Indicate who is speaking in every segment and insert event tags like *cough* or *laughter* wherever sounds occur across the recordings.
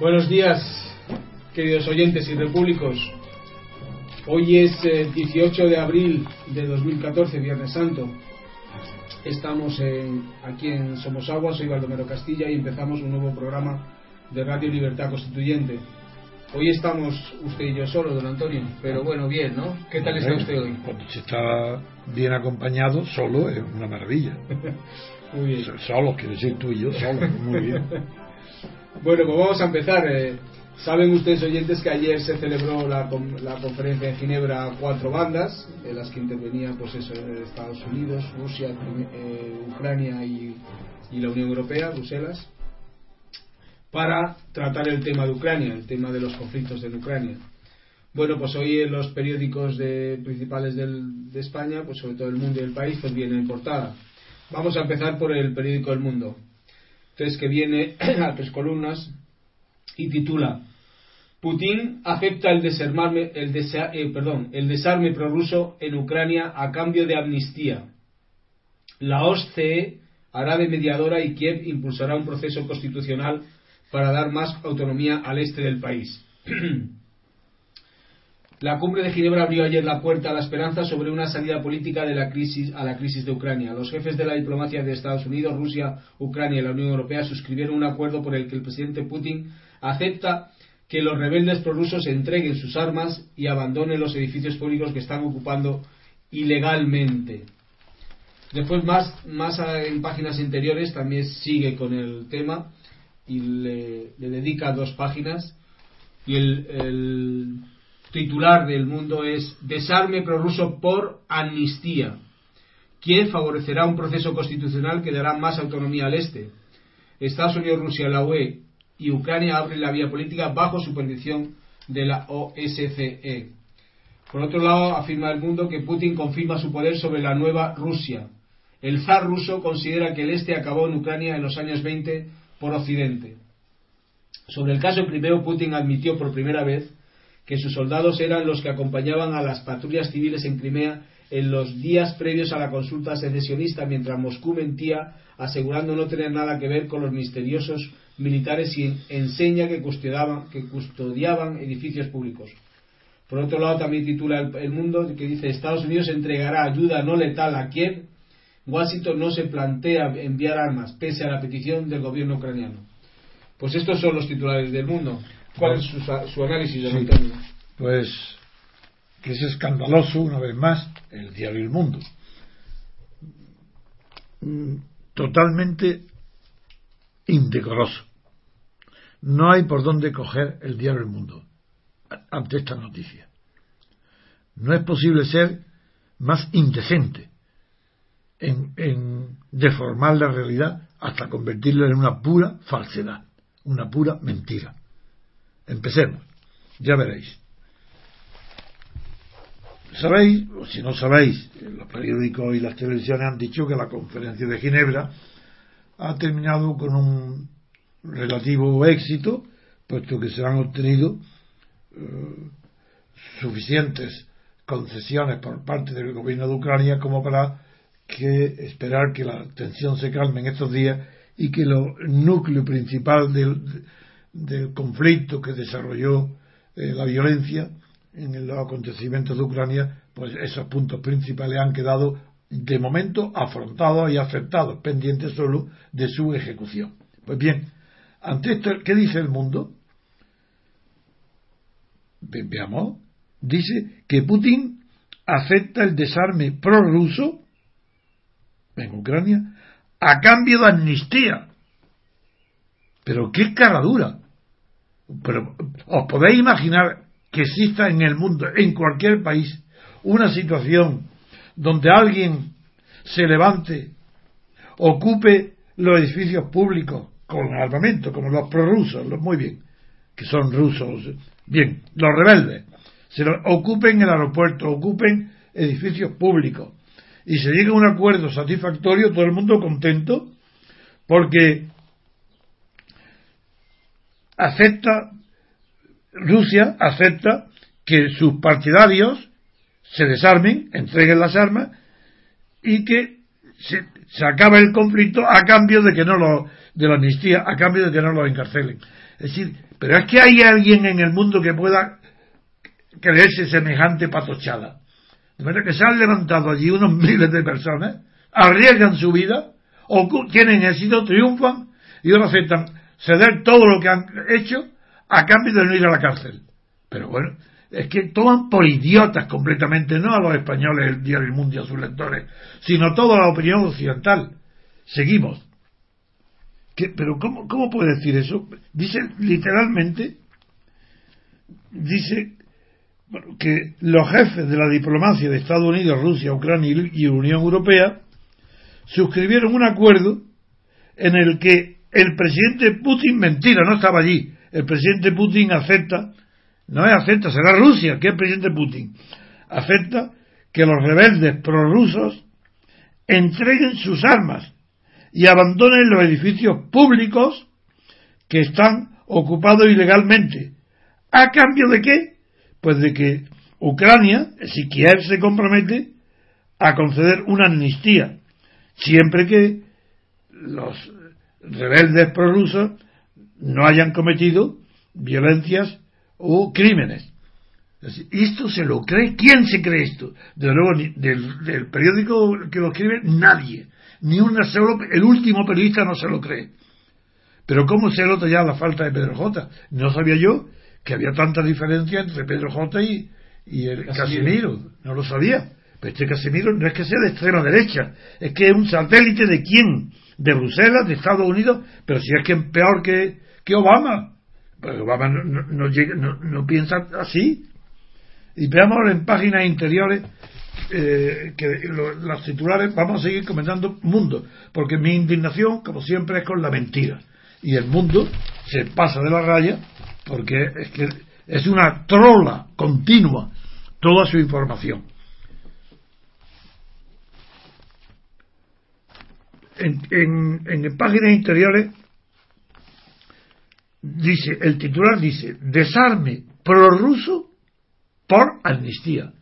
Speaker 1: Buenos días, queridos oyentes y repúblicos. Hoy es el eh, 18 de abril de 2014, Viernes Santo. Estamos en, aquí en Somos Agua, soy Baldomero Castilla y empezamos un nuevo programa de Radio Libertad Constituyente. Hoy estamos usted y yo solo, don Antonio, pero bueno, bien, ¿no? ¿Qué tal está usted hoy?
Speaker 2: Cuando se está bien acompañado, solo es una maravilla. *laughs*
Speaker 1: Muy bien.
Speaker 2: Solo, quiere decir tú y yo, solo, muy bien. *laughs*
Speaker 1: bueno, pues vamos a empezar. Eh, Saben ustedes, oyentes, que ayer se celebró la, la, conferencia en Ginebra cuatro bandas, en las que intervenían pues eso, Estados Unidos, Rusia, eh, Ucrania y, y la Unión Europea, Bruselas para tratar el tema de Ucrania, el tema de los conflictos en Ucrania. Bueno, pues hoy en los periódicos de, principales del, de España, pues sobre todo el mundo y el país, pues viene en portada. Vamos a empezar por el periódico El Mundo. Entonces, que viene *clears throat* a tres columnas y titula Putin acepta el, desarme, el, eh, perdón, el desarme prorruso en Ucrania a cambio de amnistía. La OSCE hará de mediadora y Kiev impulsará un proceso constitucional para dar más autonomía al este del país. *clears throat* La cumbre de Ginebra abrió ayer la puerta a la esperanza sobre una salida política de la crisis a la crisis de Ucrania. Los jefes de la diplomacia de Estados Unidos, Rusia, Ucrania y la Unión Europea suscribieron un acuerdo por el que el presidente Putin acepta que los rebeldes prorrusos entreguen sus armas y abandonen los edificios públicos que están ocupando ilegalmente. Después, más, más en páginas interiores, también sigue con el tema y le, dedica dos páginas y el, titular del mundo es Desarme prorruso por amnistía. ¿Quién favorecerá un proceso constitucional que dará más autonomía al este. Estados Unidos, Rusia, la UE y Ucrania abren la vía política bajo supervisión de la OSCE. Por otro lado, afirma el mundo que Putin confirma su poder sobre la nueva Rusia. El zar ruso considera que el este acabó en Ucrania en los años 20 por Occidente. Sobre el caso Crimeo, Putin admitió por primera vez que sus soldados eran los que acompañaban a las patrullas civiles en Crimea en los días previos a la consulta secesionista, mientras Moscú mentía asegurando no tener nada que ver con los misteriosos militares y enseña que custodiaban, que custodiaban edificios públicos. Por otro lado, también titula El Mundo que dice Estados Unidos entregará ayuda no letal a Kiev Washington no se plantea enviar armas, pese a la petición del gobierno ucraniano. Pues estos son los titulares del mundo. ¿Cuál es su, análisis, sí.
Speaker 2: Pues que es escandaloso, una vez más, el diario El Mundo. Mm, totalmente indecoroso. No hay por dónde coger el diario El Mundo ante esta noticia. No es posible ser más indecente en, deformar la realidad hasta convertirla en una pura falsedad, una pura mentira. Empecemos, ya veréis. Sabéis, o si no sabéis, los periódicos y las televisiones han dicho que la conferencia de Ginebra ha terminado con un relativo éxito, puesto que se han obtenido eh, suficientes concesiones por parte del gobierno de Ucrania como para que esperar que la tensión se calme en estos días y que el núcleo principal del, conflicto que desarrolló eh, la violencia en los acontecimientos de Ucrania, pues esos puntos principales han quedado de momento afrontados y aceptados, pendientes solo de su ejecución. Pues bien, ante esto, ¿qué dice el mundo? Veamos, dice que Putin acepta el desarme prorruso en Ucrania a cambio de amnistía. Pero qué caradura. Pero os podéis imaginar que exista en el mundo, en cualquier país, una situación donde alguien se levante, ocupe los edificios públicos con armamento, como los prorrusos, los muy bien, que son rusos, bien, los rebeldes, se ocupen el aeropuerto, ocupen edificios públicos, y se llega a un acuerdo satisfactorio, todo el mundo contento, porque acepta, Rusia acepta que sus partidarios se desarmen, entreguen las armas y que se, se, acaba el conflicto a cambio de que no lo, de la amnistía, a cambio de que no lo encarcelen. Es decir, pero es que hay alguien en el mundo que pueda creerse semejante patochada. De manera que se han levantado allí unos *laughs* miles de personas, arriesgan su vida, o tienen éxito, triunfan, y ahora aceptan ceder todo lo que han hecho a cambio de no ir a la cárcel. Pero bueno, es que toman por idiotas completamente, no a los españoles, el diario El Mundo y a sus lectores, sino toda la opinión occidental. Seguimos. ¿Pero cómo, cómo puede decir eso? Dice literalmente, dice que los jefes de la diplomacia de Estados Unidos, Rusia, Ucrania y Unión Europea suscribieron un acuerdo en el que el presidente Putin, mentira, no estaba allí, el presidente Putin acepta, no es acepta, será Rusia, que es el presidente Putin, acepta que los rebeldes prorrusos entreguen sus armas y abandonen los edificios públicos que están ocupados ilegalmente. ¿A cambio de qué? Pues de que Ucrania, si se compromete a conceder una amnistía, siempre que los rebeldes prorrusos no hayan cometido violencias o crímenes. ¿Esto se lo cree? ¿Quién se cree esto? De luego, del, del periódico que lo escribe, nadie. Ni una solo, el último periodista no se lo cree. Pero ¿cómo se nota ya la falta de Pedro J? No sabía yo que había tanta diferencia entre Pedro J y, y el Casimiro. No lo sabía. Pero este Casimiro no es que sea de extrema derecha, es que es un satélite de quién? De Bruselas, de Estados Unidos, pero si es que es peor que, que Obama. Pues Obama no, no, no, piensa así. Y veamos en páginas interiores eh, que los titulares, vamos a seguir comentando mundo, porque mi indignación, como siempre, es con la mentira. Y el mundo se pasa de la raya porque es que es una trola continua toda su información. En, páginas interiores dice, el titular dice, desarme prorruso por amnistía.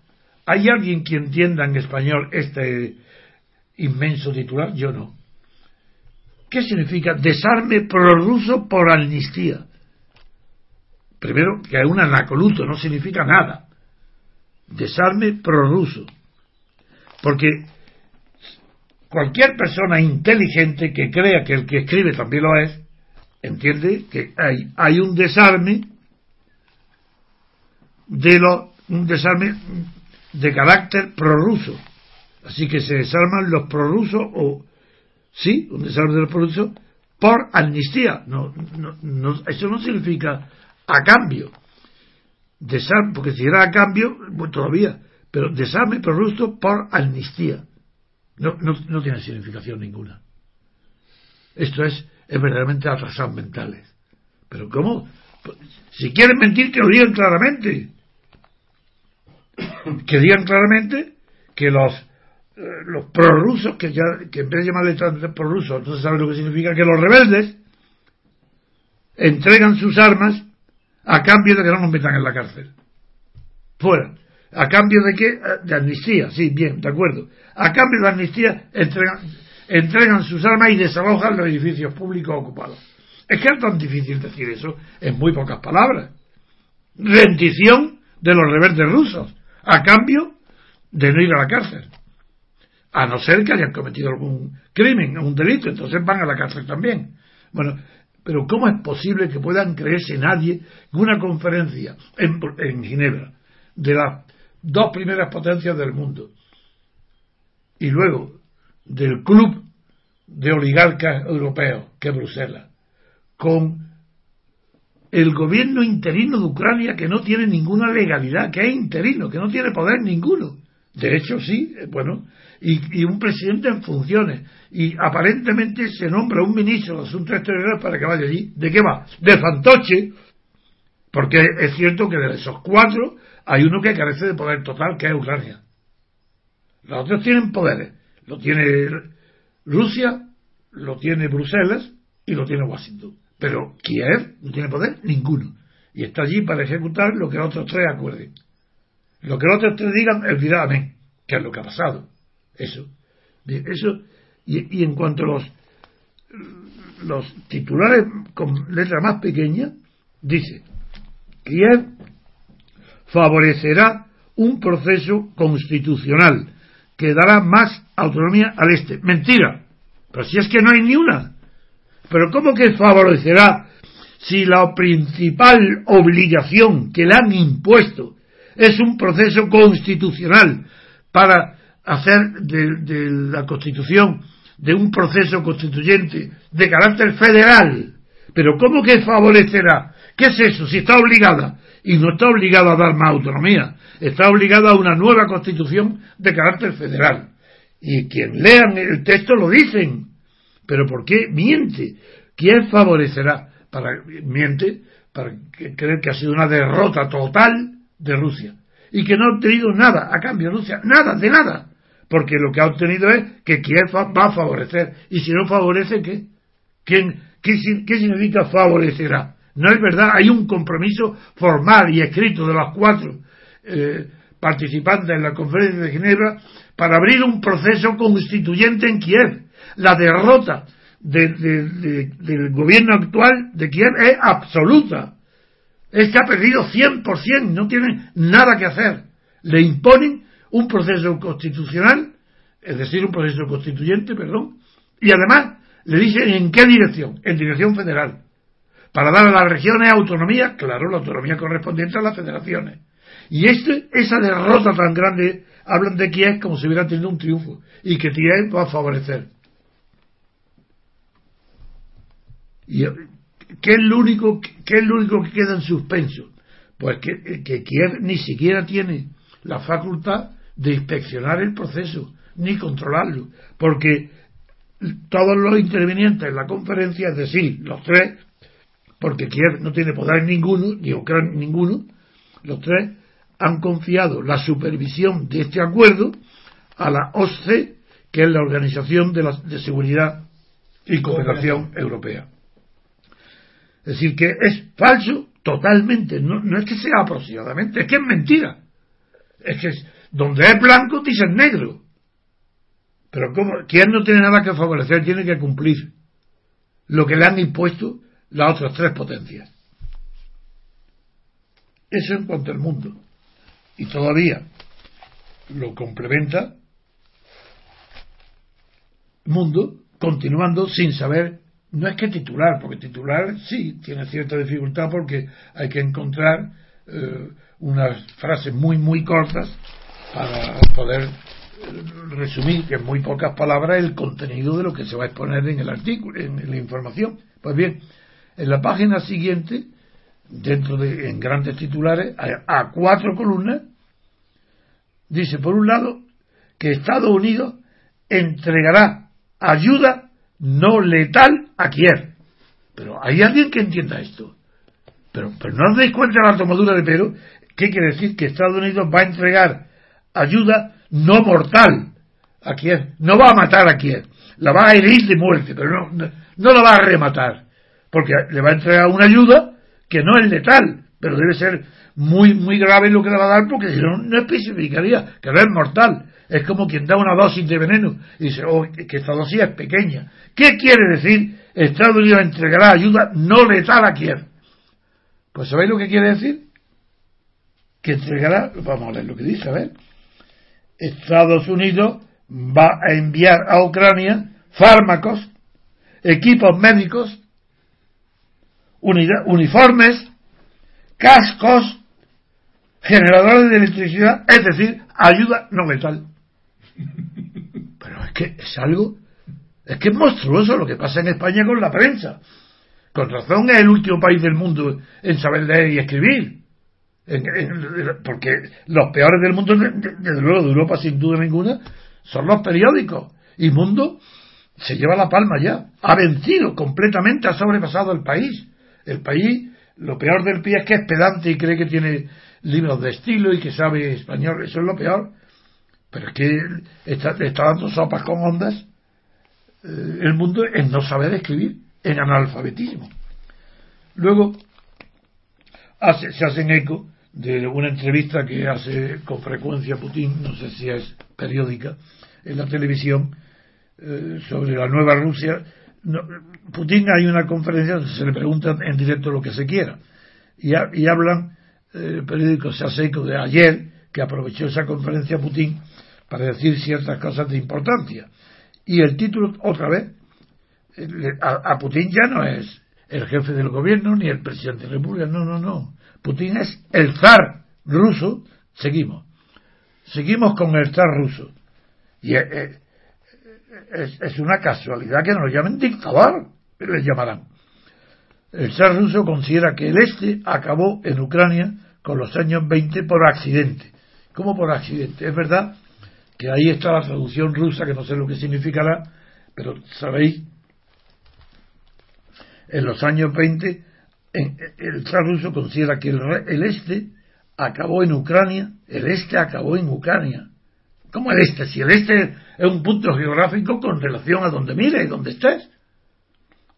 Speaker 2: ¿Hay alguien que entienda en español este inmenso titular? Yo no. ¿Qué significa desarme prorruso por amnistía? Primero, que es un anacoluto, no significa nada. Desarme prorruso. Porque cualquier persona inteligente que crea que el que escribe también lo es, entiende que hay, hay un desarme de lo, un desarme de carácter prorruso. Así que se desarman los prorrusos o, sí, un desarme de los prorrusos por amnistía. No, no, eso no significa a cambio. Desarme, porque si era a cambio, todavía, pero desarme prorruso por amnistía. No, no, no tiene significación ninguna. Esto es, es verdaderamente atrasados mentales. Pero ¿cómo? Si quieren mentir, que lo digan claramente. Que digan claramente que los, eh, los prorrusos, que, ya, que en vez de llamarle prorrusos, entonces saben lo que significa, que los rebeldes entregan sus armas a cambio de que no nos metan en la cárcel. Fuera. ¿A cambio de qué? De amnistía, sí, bien, de acuerdo. A cambio de amnistía entregan, entregan sus armas y desalojan los edificios públicos ocupados. Es que es tan difícil decir eso en muy pocas palabras. Rendición de los rebeldes rusos, a cambio de no ir a la cárcel. A no ser que hayan cometido algún crimen, un delito, entonces van a la cárcel también. Bueno, pero ¿cómo es posible que puedan creerse nadie en una conferencia en, en Ginebra de las dos primeras potencias del mundo y luego del club de oligarcas europeos que es Bruselas con el gobierno interino de Ucrania que no tiene ninguna legalidad, que es interino, que no tiene poder ninguno. De hecho, sí, eh, bueno, y, un presidente en funciones. Y aparentemente se nombra un ministro de Asuntos Exteriores para que vaya allí. ¿De qué va? De fantoche. Porque es cierto que de esos cuatro hay uno que carece de poder total, que es Ucrania. Los otros tienen poderes. Lo tiene Rusia, lo tiene Bruselas y lo tiene Washington. Pero Kiev no tiene poder ninguno. Y está allí para ejecutar lo que los otros tres acuerden. Lo que los otros tres digan, el dirá amén, que es lo que ha pasado. Eso. Eso Y, en cuanto a los, los titulares con letra más pequeña, dice, Kiev favorecerá un proceso constitucional que dará más autonomía al este. Mentira. Pero si es que no hay ni una. Pero ¿cómo que favorecerá si la principal obligación que le han impuesto es un proceso constitucional para hacer de, la Constitución de un proceso constituyente de carácter federal. Pero ¿cómo que favorecerá? ¿Qué es eso? Si está obligada. Y no está obligada a dar más autonomía. Está obligada a una nueva constitución de carácter federal. Y quien lean el texto lo dicen. Pero ¿por qué miente? ¿Quién favorecerá? Para, miente para creer que ha sido una derrota total de Rusia. Y que no ha obtenido nada a cambio Rusia. Nada, de nada porque lo que ha obtenido es que Kiev va a favorecer. Y si no favorece, ¿qué? ¿Quién, qué, significa favorecerá? No es verdad, hay un compromiso formal y escrito de los cuatro eh, participantes en la conferencia de Ginebra para abrir un proceso constituyente en Kiev. La derrota del gobierno actual de Kiev es absoluta. Es que ha perdido 100%, no tiene nada que hacer. Le imponen un proceso constitucional, es decir, un proceso constituyente, perdón, y además le dicen en qué dirección, en dirección federal, para dar a las regiones autonomía, claro, la autonomía correspondiente a las federaciones. Y este, esa derrota tan grande, hablan de Kiev como si hubiera tenido un triunfo, y que Kiev va a favorecer. Y, ¿qué, es lo único, ¿Qué es lo único que queda en suspenso? Pues que, que Kiev ni siquiera tiene la facultad de inspeccionar el proceso ni controlarlo, porque todos los intervinientes en la conferencia, es decir, los tres, porque Kiev no tiene poder ninguno, ni Ucrania ninguno, los tres han confiado la supervisión de este acuerdo a la OSCE, que es la Organización de, la, de Seguridad y Cooperación Europea. Es decir, que es falso totalmente, no, no es que sea aproximadamente, es que es mentira. Es que donde es blanco, dicen negro. Pero ¿cómo? ¿quién no tiene nada que favorecer? Tiene que cumplir lo que le han impuesto las otras tres potencias. Eso en cuanto al mundo. Y todavía lo complementa mundo continuando sin saber, no es que titular, porque titular sí tiene cierta dificultad porque hay que encontrar eh, unas frases muy, muy cortas para poder resumir en muy pocas palabras el contenido de lo que se va a exponer en el artículo, en la información. Pues bien, en la página siguiente, dentro de, en grandes titulares, a, cuatro columnas, dice por un lado que Estados Unidos entregará ayuda no letal a Kiev. Pero hay alguien que entienda esto. Pero, pero no os dais cuenta de la tomadura de pelo. ¿Qué quiere decir? Que Estados Unidos va a entregar ayuda no mortal a Kiev. No va a matar a Kiev. La va a herir de muerte, pero no, no, la va a rematar. Porque le va a entregar una ayuda que no es letal, pero debe ser muy, muy grave lo que le va a dar porque si no, no especificaría que no es mortal. Es como quien da una dosis de veneno y dice, oh, que esta dosis es pequeña. ¿Qué quiere decir? Estados Unidos entregará ayuda no letal a Kiev. Pues ¿sabéis lo que quiere decir? Que entregará, vamos a leer lo que dice, a ver. Estados Unidos va a enviar a Ucrania fármacos, equipos médicos, uniformes, cascos, generadores de electricidad, es decir, ayuda no letal. *laughs* Pero es que es algo, es que es monstruoso lo que pasa en España con la prensa. Con razón es el último país del mundo en saber leer y escribir porque los peores del mundo, desde luego de Europa sin duda ninguna, son los periódicos. Y Mundo se lleva la palma ya. Ha vencido completamente, ha sobrepasado el país. El país, lo peor del pie es que es pedante y cree que tiene libros de estilo y que sabe español. Eso es lo peor. Pero es que está, está dando sopas con ondas eh, el mundo en no saber escribir, en analfabetismo. Luego se hacen eco de una entrevista que hace con frecuencia Putin, no sé si es periódica, en la televisión, eh, sobre la nueva Rusia. Putin hay una conferencia donde se le pregunta en directo lo que se quiera. Y, y hablan el periódico Saseco de ayer, que aprovechó esa conferencia Putin para decir ciertas cosas de importancia. Y el título, otra vez, a, Putin ya no es el jefe del gobierno ni el presidente de la República, no, no, no. Putin es el zar ruso. Seguimos. Seguimos con el zar ruso. Y es, una casualidad que nos llamen dictador, les llamarán. El zar ruso considera que el este acabó en Ucrania con los años 20 por accidente. ¿Cómo por accidente? Es verdad que ahí está la traducción rusa, que no sé lo que significará, pero sabéis, en los años 20, el zar ruso considera que el, este acabó en Ucrania, el este acabó en Ucrania. ¿Cómo el este? Si el este es un punto geográfico con relación a donde mire y donde estés.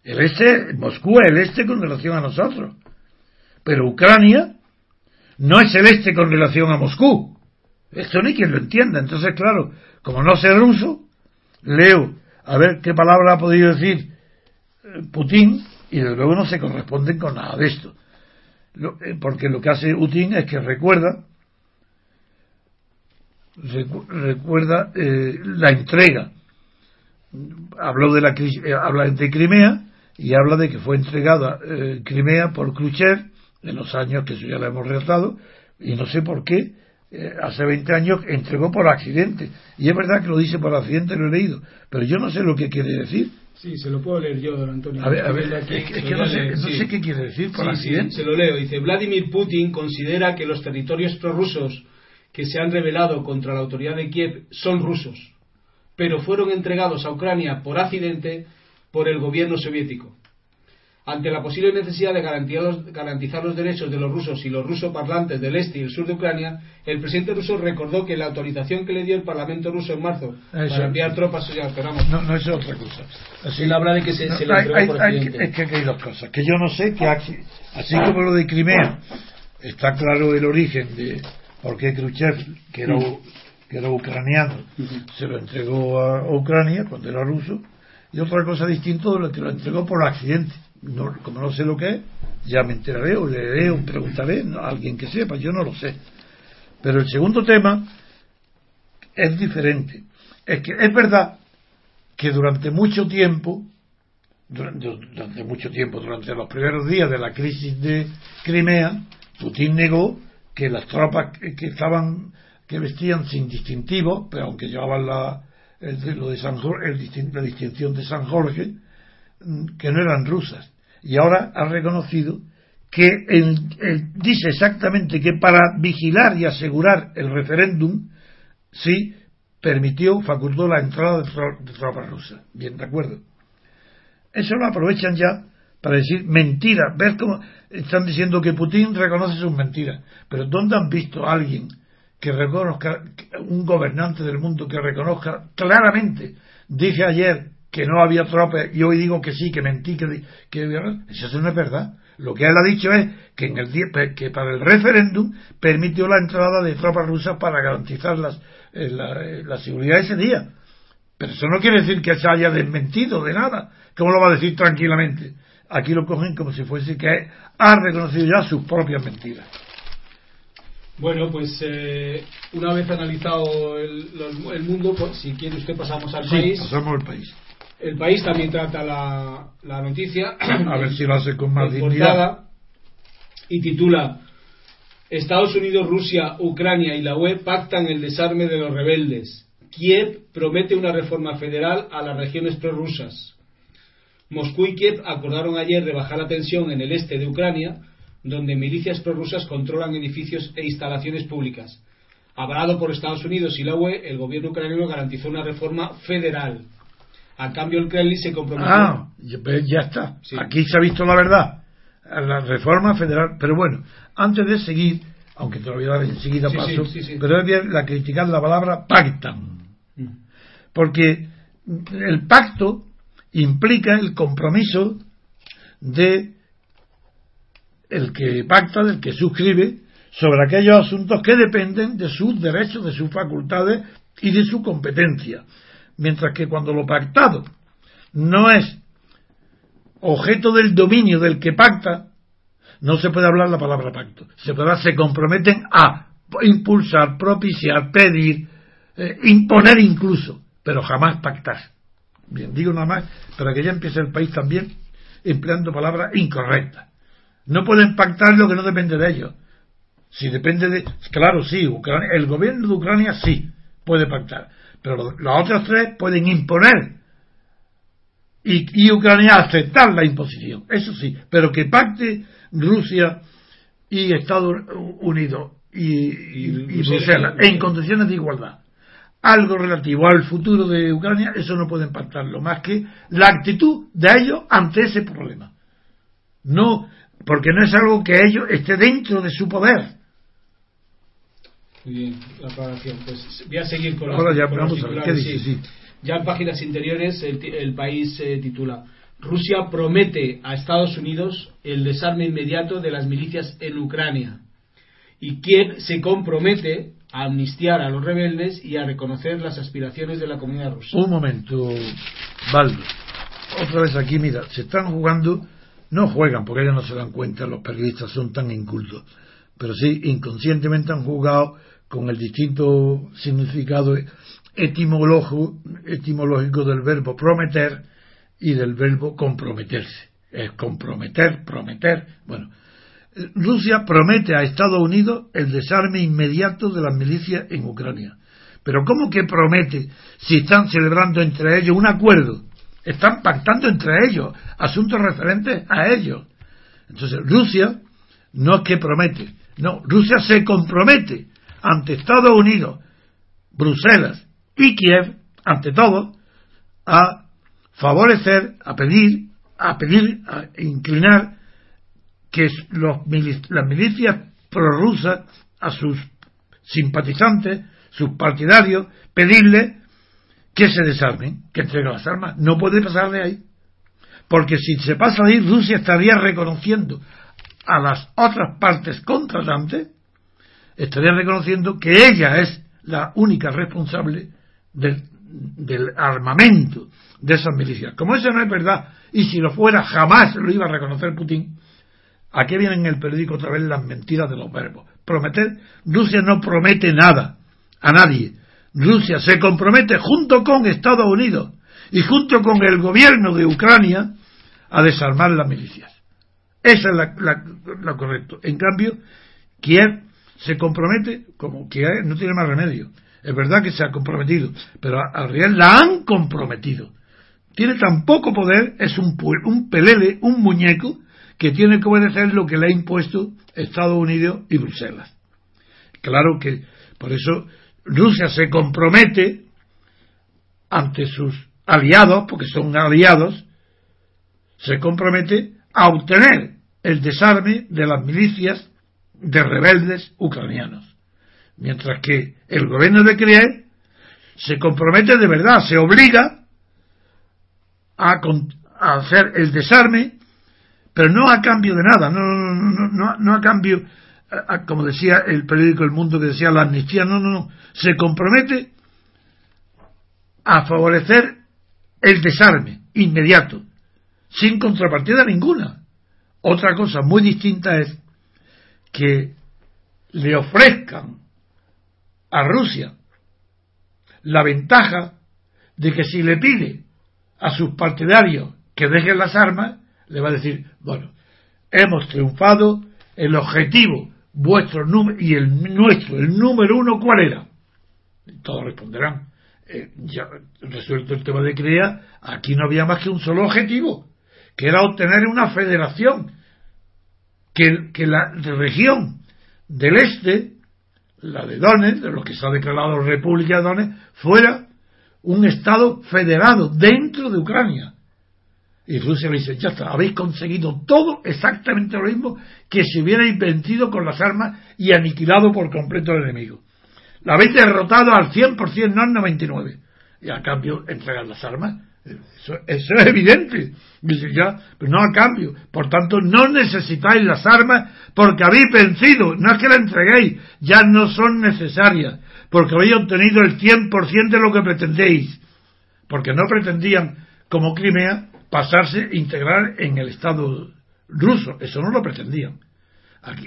Speaker 2: El este, Moscú es el este con relación a nosotros. Pero Ucrania no es el este con relación a Moscú. Esto ni quien lo entienda. Entonces, claro, como no sé ruso, leo a ver qué palabra ha podido decir eh, Putin y desde luego no se corresponden con nada de esto. Eh, porque lo que hace Putin es que recuerda recuerda eh, la entrega habló de la habla de Crimea y habla de que fue entregada Crimea por Khrushchev en los años que eso ya lo hemos relatado y no sé por qué eh, hace 20 años entregó por accidente. Y es verdad que lo dice por accidente, lo he leído, pero yo no sé lo que quiere decir.
Speaker 1: Sí, se lo puedo leer yo, don Antonio.
Speaker 2: A ver, a ver, es, que no, sé, qué quiere decir por accidente.
Speaker 1: se lo leo. Dice, Vladimir Putin considera que los territorios prorrusos que se han rebelado contra la autoridad de Kiev son rusos, pero fueron entregados a Ucrania por accidente por el gobierno soviético. Ante la posible necesidad de garantizar los derechos de los rusos y los rusoparlantes del este y el sur de Ucrania, el presidente ruso recordó que la autorización que le dio el Parlamento ruso en marzo para enviar tropas, ya esperamos.
Speaker 2: No, no es otra cosa.
Speaker 1: Así, Él habla de que se, le
Speaker 2: entregó hay, Es que hay dos cosas. Que yo no sé que, así como lo de Crimea, está claro el origen de por qué Khrushchev, que era, que era ucraniano, se lo entregó a Ucrania cuando era ruso, y otra cosa distinta que lo entregó por accidente. Como no sé lo que es, ya me enteraré o leeré o preguntaré a alguien que sepa, yo no lo sé. Pero el segundo tema es diferente. Es que es verdad que durante mucho tiempo, durante, mucho tiempo, durante los primeros días de la crisis de Crimea, Putin negó que las tropas que, estaban, que vestían sin distintivo, pero aunque llevaban la, lo de San el, la distinción de San Jorge, que no eran rusas. Y ahora ha reconocido que dice exactamente que para vigilar y asegurar el referéndum, sí permitió, facultó la entrada de, tropas rusas. Bien, de acuerdo. Eso lo aprovechan ya para decir mentiras. Ver cómo están diciendo que Putin reconoce sus mentiras. Pero ¿dónde han visto a alguien que reconozca, un gobernante del mundo que reconozca claramente? Dije ayer que no había tropas y hoy digo que sí, que mentí, que, que eso no es verdad. Lo que él ha dicho es que, en el, que para el referéndum permitió la entrada de tropas rusas para garantizar las, eh, eh, la, seguridad ese día. Pero eso no quiere decir que se haya desmentido de nada. ¿Cómo lo va a decir tranquilamente? Aquí lo cogen como si fuese que ha reconocido ya sus propias mentiras.
Speaker 1: Bueno, pues eh, una vez analizado el, el, mundo, pues, si quiere usted pasamos al
Speaker 2: sí,
Speaker 1: país.
Speaker 2: Pasamos al país.
Speaker 1: El país también trata la, la noticia.
Speaker 2: A ver si lo hace con más dignidad.
Speaker 1: Y titula Estados Unidos, Rusia, Ucrania y la UE pactan el desarme de los rebeldes. Kiev promete una reforma federal a las regiones prorrusas. Moscú y Kiev acordaron ayer rebajar la tensión en el este de Ucrania, donde milicias prorrusas controlan edificios e instalaciones públicas. Avalado por Estados Unidos y la UE, el gobierno ucraniano garantizó una reforma federal a cambio, el Kremlin se comprometió.
Speaker 2: Ah, ya está. Aquí se ha visto la verdad. La reforma federal. Pero bueno, antes de seguir, aunque te lo voy a dar enseguida paso, pero es la criticar la palabra pactan. Mm. Porque el pacto implica el compromiso de el que pacta, del que suscribe, sobre aquellos asuntos que dependen de sus derechos, de sus facultades y de su competencia Mientras que cuando lo pactado no es objeto del dominio del que pacta, no se puede hablar la palabra pacto. Se, puede, se comprometen a impulsar, propiciar, pedir, eh, imponer incluso, pero jamás pactar. Bien, digo nada más para que ya empiece el país también empleando palabras incorrectas. No pueden pactar lo que no depende de ellos. Si depende de. Claro, sí, el gobierno de Ucrania sí puede pactar, pero los otros tres pueden imponer y, y Ucrania aceptar la imposición. Eso sí, pero que pacte Rusia y Estados Unidos y, Bruselas en condiciones de igualdad algo relativo al futuro de Ucrania, eso no pueden pactarlo, más que la actitud de ellos ante ese problema. No, porque no es algo que ellos esté dentro de su poder.
Speaker 1: Muy bien, la aclaración. Pues voy a seguir con,
Speaker 2: Ahora ya, vamos a ver, ¿qué dice? Sí.
Speaker 1: Ya en páginas interiores el, país se titula Rusia promete a Estados Unidos el desarme inmediato de las milicias en Ucrania y Kiev se compromete a amnistiar a los rebeldes y a reconocer las aspiraciones de la comunidad rusa.
Speaker 2: Un momento, Valdo. Otra vez aquí, mira, se están jugando, no juegan porque ellos no se dan cuenta, los periodistas son tan incultos, pero sí inconscientemente han jugado con el distinto significado etimológico del verbo prometer y del verbo comprometerse. Es comprometer, prometer. Bueno, Rusia promete a Estados Unidos el desarme inmediato de las milicias en Ucrania. Pero ¿cómo que promete si están celebrando entre ellos un acuerdo? Están pactando entre ellos asuntos referentes a ellos. Entonces, Rusia no es que promete, no, Rusia se compromete ante Estados Unidos, Bruselas y Kiev, ante todo, a favorecer, a pedir, a pedir, a inclinar que los, las milicias prorrusas a sus simpatizantes, sus partidarios, pedirle que se desarmen, que entreguen las armas. No puede pasar de ahí. Porque si se pasa de ahí, Rusia estaría reconociendo a las otras partes contratantes, estaría reconociendo que ella es la única responsable del, del armamento de esas milicias. Como eso no es verdad, y si lo fuera, jamás lo iba a reconocer Putin, Aquí vienen en el periódico otra vez las mentiras de los verbos. Prometer, Rusia no promete nada a nadie. Rusia se compromete junto con Estados Unidos y junto con el gobierno de Ucrania a desarmar las milicias. Esa es la, la, correcto. En cambio, Kiev se compromete como Kiev no tiene más remedio. Es verdad que se ha comprometido, pero al real la han comprometido. Tiene tan poco poder, es un, un pelele, un muñeco, que tiene que obedecer lo que le ha impuesto Estados Unidos y Bruselas. Claro que por eso Rusia se compromete ante sus aliados, porque son aliados, se compromete a obtener el desarme de las milicias de rebeldes ucranianos. Mientras que el gobierno de Kiev se compromete de verdad, se obliga a, hacer el desarme pero no a cambio de nada, no, no, no, no a cambio, como decía el periódico El Mundo que decía la amnistía, no, no, no, se compromete a favorecer el desarme inmediato, sin contrapartida ninguna. Otra cosa muy distinta es que le ofrezcan a Rusia la ventaja de que si le pide a sus partidarios que dejen las armas, le va a decir, bueno, hemos triunfado, el objetivo vuestro y el nuestro, el número uno, ¿cuál era? todos responderán, eh, ya resuelto el tema de Crea, aquí no había más que un solo objetivo, que era obtener una federación, que, que la región del este, la de Donetsk, de lo que se ha declarado República de Donetsk, fuera un Estado federado dentro de Ucrania. Y Rusia le dice, ya está, habéis conseguido todo exactamente lo mismo que si hubierais vencido con las armas y aniquilado por completo al enemigo. La habéis derrotado al 100%, no al 99%. Y a cambio entregar las armas. Eso, es evidente. Dice ya, pero no a cambio. Por tanto, no necesitáis las armas porque habéis vencido. No es que las entreguéis, ya no son necesarias. Porque habéis obtenido el 100% de lo que pretendéis. porque no pretendían, como Crimea, pasarse, integrar en el Estado ruso. Eso no lo pretendían.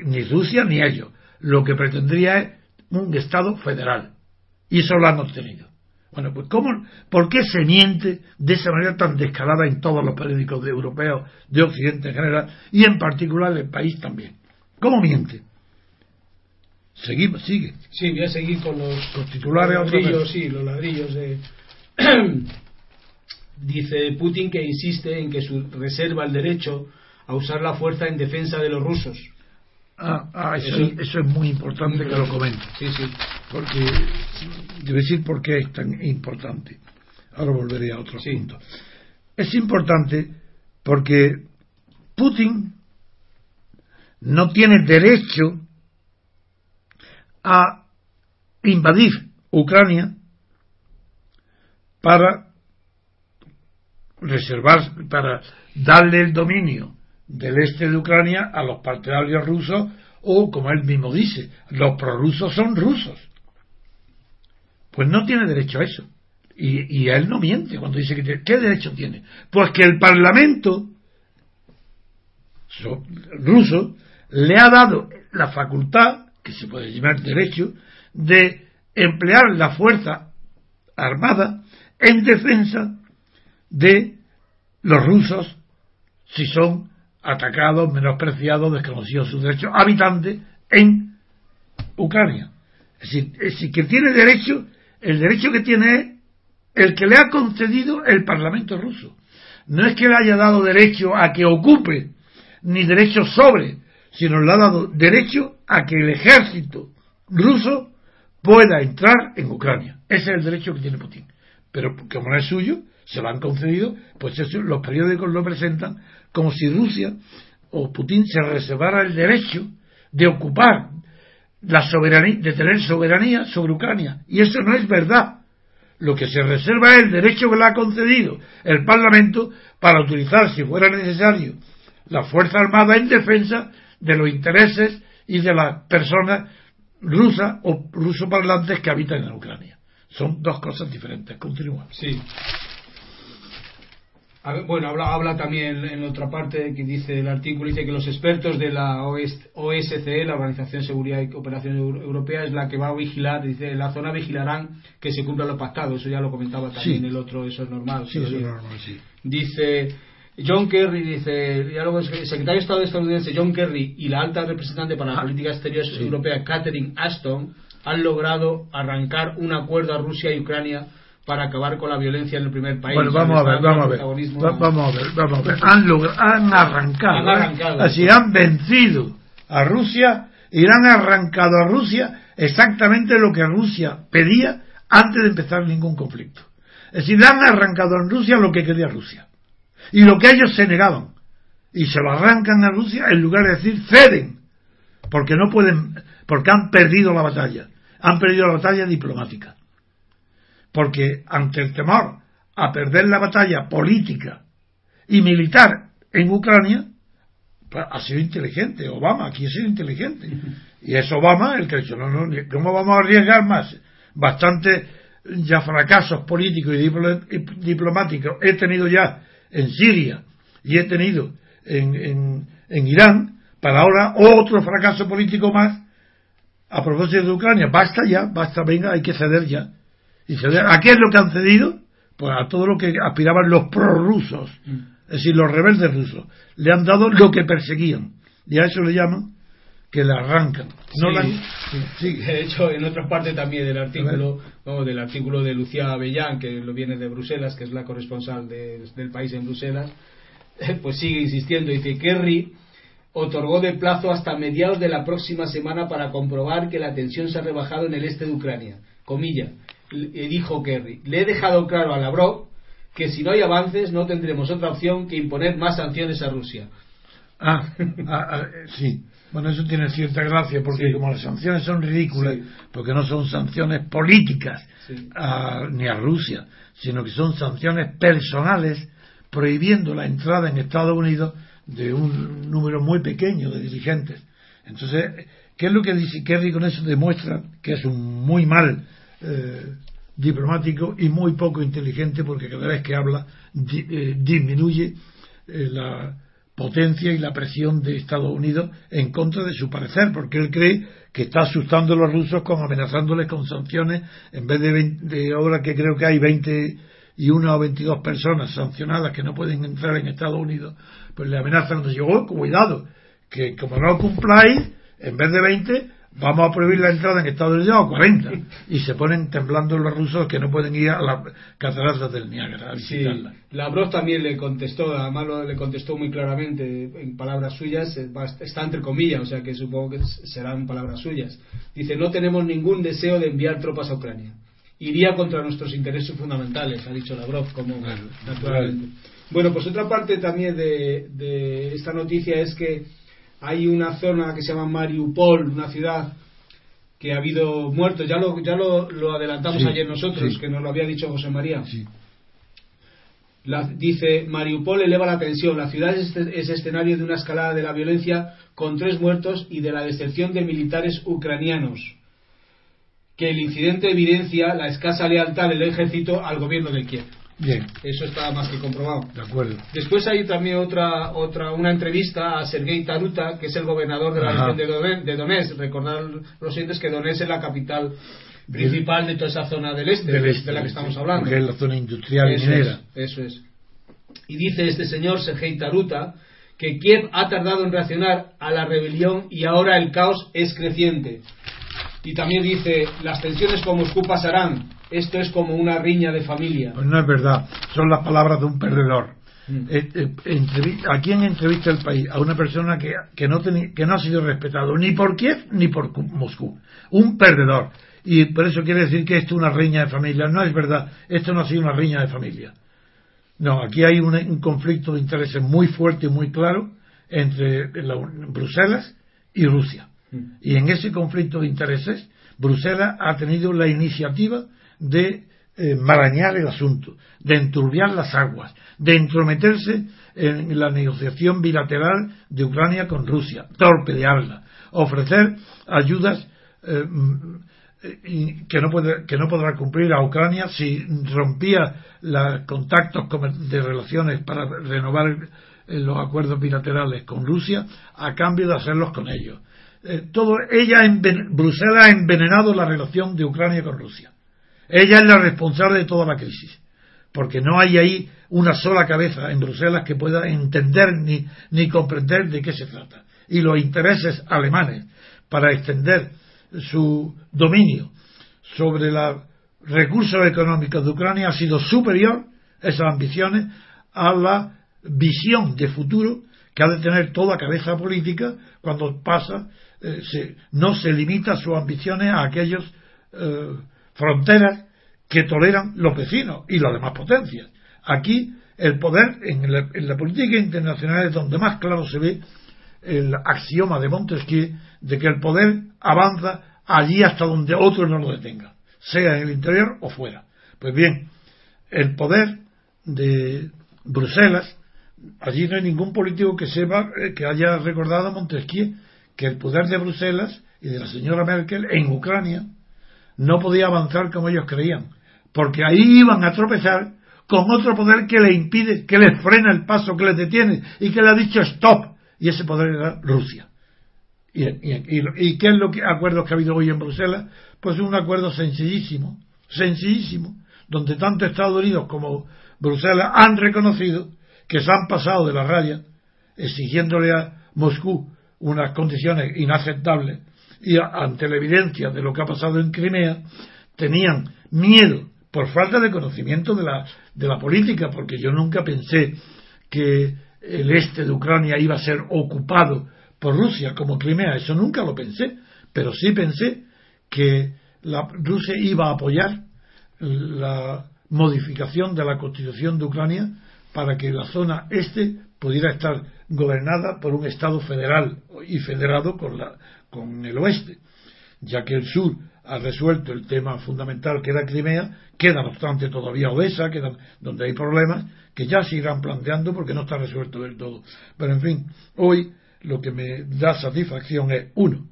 Speaker 2: ni Rusia ni ellos. Lo que pretendría es un Estado federal. Y eso lo han obtenido. Bueno, pues ¿cómo, ¿por qué se miente de esa manera tan descarada en todos los periódicos de europeos, de Occidente en general, y en particular del país también? ¿Cómo miente? Seguimos, sigue.
Speaker 1: Sí, voy a seguir con los,
Speaker 2: titulares.
Speaker 1: ladrillos, sí, los ladrillos de... *clears throat* Dice Putin que insiste en que su reserva el derecho a usar la fuerza en defensa de los rusos.
Speaker 2: Ah, ah eso, eso, es muy importante que lo comente.
Speaker 1: Sí, sí.
Speaker 2: Porque, debe decir por qué es tan importante. Ahora volveré a otro punto. Es importante porque Putin no tiene derecho a invadir Ucrania para reservar, para darle el dominio del este de Ucrania a los partidarios rusos o, como él mismo dice, los prorrusos son rusos. Pues no tiene derecho a eso. Y, él no miente cuando dice que tiene. ¿Qué derecho tiene? Pues que el Parlamento ruso le ha dado la facultad, que se puede llamar derecho, de emplear la fuerza armada en defensa de los rusos si son atacados, menospreciados, desconocidos sus derechos, habitantes en Ucrania. Es decir, que tiene derecho, el derecho que tiene es el que le ha concedido el Parlamento ruso. No es que le haya dado derecho a que ocupe, ni derecho sobre, sino le ha dado derecho a que el ejército ruso pueda entrar en Ucrania. Ese es el derecho que tiene Putin. Pero como no es suyo, se lo han concedido, pues eso, los periódicos lo presentan como si Rusia o Putin se reservara el derecho de ocupar la soberanía, de tener soberanía sobre Ucrania. Y eso no es verdad. Lo que se reserva es el derecho que le ha concedido el Parlamento para utilizar, si fuera necesario, la Fuerza Armada en defensa de los intereses y de las personas rusas o rusoparlantes que habitan en Ucrania. Son dos cosas diferentes. Continúa.
Speaker 1: Sí bueno, habla, habla también en otra parte que dice el artículo, dice que los expertos de la OSCE, la Organización de Seguridad y Cooperación Europea, es la que va a vigilar, dice, la zona vigilarán que se cumpla lo pactado. Eso ya lo comentaba también el otro, eso es normal.
Speaker 2: Sí, eso es normal, sí.
Speaker 1: Dice John Kerry, dice, el secretario de Estado estadounidense John Kerry y la alta representante para la política exterior europea Catherine Ashton han logrado arrancar un acuerdo a Rusia y Ucrania para acabar con la violencia en el primer país.
Speaker 2: Bueno, vamos a ver, vamos a ver. Vamos a ver, vamos a ver. Han, han arrancado, han ¿eh? así han vencido a Rusia y han arrancado a Rusia exactamente lo que Rusia pedía antes de empezar ningún conflicto. Es decir, han arrancado a Rusia lo que quería Rusia. Y lo que ellos se negaban. Y se lo arrancan a Rusia en lugar de decir ceden. Porque no pueden, porque han perdido la batalla. Han perdido la batalla diplomática porque ante el temor a perder la batalla política y militar en Ucrania, pues, ha sido inteligente. Obama aquí ha sido inteligente. Y es Obama el que ha dicho, no, no, ¿cómo vamos a arriesgar más? Bastante ya fracasos políticos y diplomáticos he tenido ya en Siria y he tenido en, en, en Irán, para ahora otro fracaso político más a propósito de Ucrania. Basta ya, basta, venga, hay que ceder ya. Y ¿A qué es lo que han cedido? Pues a todo lo que aspiraban los prorrusos, mm. es decir, los rebeldes rusos. Le han dado lo que perseguían. Y a eso le llaman que le arrancan.
Speaker 1: sí, De hecho, en otra parte también del artículo, del artículo de Lucía Avellán, que lo viene de Bruselas, que es la corresponsal del país en Bruselas, pues sigue insistiendo. Dice, Kerry otorgó de plazo hasta mediados de la próxima semana para comprobar que la tensión se ha rebajado en el este de Ucrania. Comilla dijo Kerry, le he dejado claro a Lavrov que si no hay avances no tendremos otra opción que imponer más sanciones a Rusia.
Speaker 2: Ah, ah, ah sí. Bueno, eso tiene cierta gracia porque como las sanciones son ridículas, porque no son sanciones políticas ni a Rusia, sino que son sanciones personales prohibiendo la entrada en Estados Unidos de un número muy pequeño de dirigentes. Entonces, ¿qué es lo que dice Kerry con eso? Demuestra que es un muy mal eh, diplomático y muy poco inteligente porque cada vez que habla eh, disminuye eh, la potencia y la presión de Estados Unidos en contra de su parecer, porque él cree que está asustando a los rusos con amenazándoles con sanciones. En vez de, de ahora que creo que hay 20 y una o 22 personas sancionadas que no pueden entrar en Estados Unidos, pues le amenazan, de oh, cuidado, que como no cumpláis, en vez de 20, vamos a prohibir la entrada en Estados Unidos a 40. *laughs* Y se ponen temblando los rusos que no pueden ir a las cataratas del Niágara a.
Speaker 1: Sí, Lavrov también le contestó, además lo, le contestó muy claramente en palabras suyas, está entre comillas, o sea que supongo que serán palabras suyas. Dice, no tenemos ningún deseo de enviar tropas a Ucrania iría contra nuestros intereses fundamentales, ha dicho Lavrov, como naturalmente. Bueno, pues otra parte también de, esta noticia es que hay una zona que se llama Mariupol, una ciudad que ha habido muertos, ya lo, ya lo, adelantamos ayer nosotros, que nos lo había dicho José María. dice, Mariupol eleva la tensión, la ciudad es, es, escenario de una escalada de la violencia con tres muertos y de la deserción de militares ucranianos. Que el incidente evidencia la escasa lealtad del ejército al gobierno de Kiev.
Speaker 2: Bien.
Speaker 1: Eso está más que comprobado.
Speaker 2: De acuerdo.
Speaker 1: Después hay también otra, otra una entrevista a Sergei Taruta, que es el gobernador de la región de Donetsk. Recordar los siguientes que Donetsk es la capital principal de toda esa zona del este, de la que estamos hablando.
Speaker 2: Que es la zona industrial y minera.
Speaker 1: eso es. Y dice este señor Sergei Taruta que Kiev ha tardado en reaccionar a la rebelión y ahora el caos es creciente. Y también dice, las tensiones con Moscú pasarán. Esto es como una riña de familia.
Speaker 2: Pues no es verdad. Son las palabras de un perdedor. Mm. Eh, eh, ¿A quién entrevista el país? A una persona que, que, no que no ha sido respetado ni por Kiev ni por Moscú. Un perdedor. Y por eso quiere decir que esto es una riña de familia. No es verdad. Esto no ha sido una riña de familia. No, aquí hay un, un conflicto de intereses muy fuerte y muy claro entre Bruselas y Rusia. Y en ese conflicto de intereses, Bruselas ha tenido la iniciativa de eh, marañar el asunto, de enturbiar las aguas, de entrometerse en la negociación bilateral de Ucrania con Rusia, torpedearla, ofrecer ayudas eh, que, no puede, que no podrá cumplir a Ucrania si rompía los contactos de relaciones para renovar eh, los acuerdos bilaterales con Rusia a cambio de hacerlos con ellos eh, todo, ella, Bruselas ha envenenado la relación de Ucrania con Rusia. Ella es la responsable de toda la crisis, porque no hay ahí una sola cabeza en Bruselas que pueda entender ni, ni comprender de qué se trata. Y los intereses alemanes para extender su dominio sobre los recursos económicos de Ucrania ha sido superior, esas ambiciones, a la visión de futuro que ha de tener toda cabeza política cuando pasa eh, no se limita sus ambiciones a aquellas eh, fronteras que toleran los vecinos y las demás potencias. Aquí el poder en la, política internacional es donde más claro se ve el axioma de Montesquieu de que el poder avanza allí hasta donde otro no lo detenga, sea en el interior o fuera. Pues bien, el poder de Bruselas, allí no hay ningún político que sepa eh, que haya recordado a Montesquieu que el poder de Bruselas y de la señora Merkel en Ucrania no podía avanzar como ellos creían, porque ahí iban a tropezar con otro poder que le impide, que les frena el paso, que les detiene y que le ha dicho stop, y ese poder era Rusia. ¿Y, y, qué es lo que acuerdos que ha habido hoy en Bruselas? Pues un acuerdo sencillísimo, sencillísimo, donde tanto Estados Unidos como Bruselas han reconocido que se han pasado de la raya, exigiéndole a Moscú unas condiciones inaceptables y ante la evidencia de lo que ha pasado en Crimea, tenían miedo por falta de conocimiento de la, de la política, porque yo nunca pensé que el este de Ucrania iba a ser ocupado por Rusia como Crimea, eso nunca lo pensé, pero sí pensé que la, Rusia iba a apoyar la modificación de la constitución de Ucrania para que la zona este pudiera estar gobernada por un Estado federal y federado con, la, con el oeste, ya que el sur ha resuelto el tema fundamental que era Crimea, queda no obstante todavía Odessa, quedan donde hay problemas que ya se irán planteando porque no está resuelto del todo. Pero en fin, hoy lo que me da satisfacción es, uno,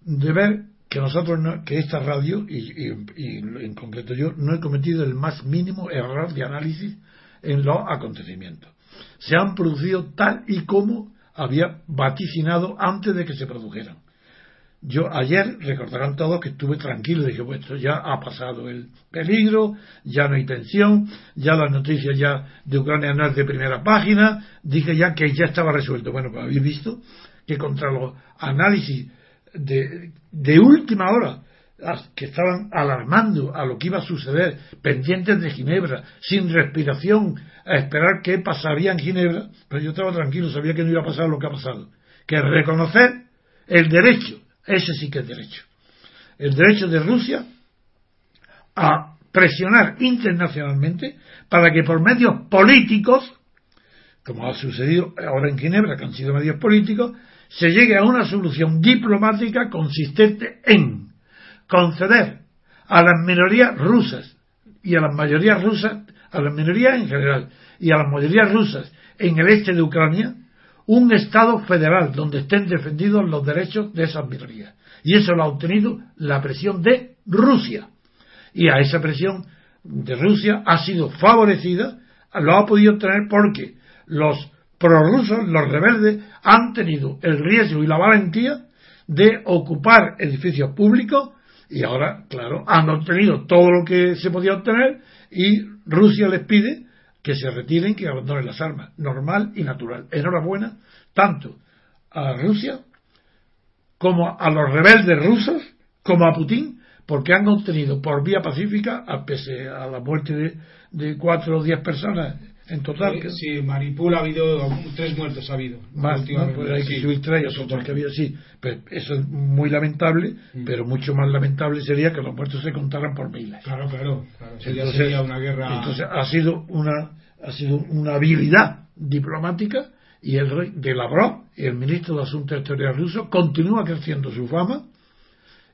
Speaker 2: de ver que nosotros, no, que esta radio, y, en concreto yo, no he cometido el más mínimo error de análisis en los acontecimientos. Se han producido tal y como había vaticinado antes de que se produjeran. Yo ayer recordarán todos que estuve tranquilo, dije, pues ya ha pasado el peligro, ya no hay tensión, ya las noticias ya de Ucrania no es de primera página, dije ya que ya estaba resuelto. Bueno, pues habéis visto que contra los análisis de, de última hora que estaban alarmando a lo que iba a suceder, pendientes de Ginebra, sin respiración, a esperar qué pasaría en Ginebra, pero yo estaba tranquilo, sabía que no iba a pasar lo que ha pasado, que reconocer el derecho ese sí que es derecho. El derecho de Rusia a presionar internacionalmente para que por medios políticos, como ha sucedido ahora en Ginebra, que han sido medios políticos, se llegue a una solución diplomática consistente en conceder a las minorías rusas y a las mayorías rusas, a las minorías en general y a las mayorías rusas en el este de Ucrania, un Estado federal donde estén defendidos los derechos de esas minorías. Y eso lo ha obtenido la presión de Rusia. Y a esa presión de Rusia ha sido favorecida, lo ha podido obtener porque los prorrusos, los rebeldes, han tenido el riesgo y la valentía de ocupar edificios públicos y ahora, claro, han obtenido todo lo que se podía obtener y Rusia les pide que se retiren, que abandonen las armas, normal y natural. Enhorabuena tanto a Rusia como a los rebeldes rusos, como a Putin, porque han obtenido por vía pacífica, a pese a la muerte de, de cuatro o diez personas en total.
Speaker 1: Sí, sí, Maripul ha habido tres muertos ha habido.
Speaker 2: Más, pues hay que subir tres, o porque había sí. Pues eso es muy lamentable, mm. pero mucho más lamentable sería que los muertos se contaran por miles.
Speaker 1: Claro, claro. claro. Entonces, sería una guerra.
Speaker 2: Entonces ha sido una ha sido una habilidad diplomática y el rey de Lavrov, el ministro de Asuntos Exteriores ruso, continúa creciendo su fama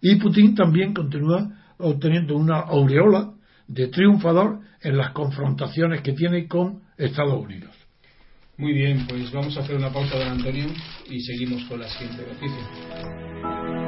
Speaker 2: y Putin también continúa obteniendo una aureola de triunfador en las confrontaciones que tiene con Estados Unidos.
Speaker 1: Muy bien, pues vamos a hacer una pausa, don Antonio, y seguimos con la siguiente noticia.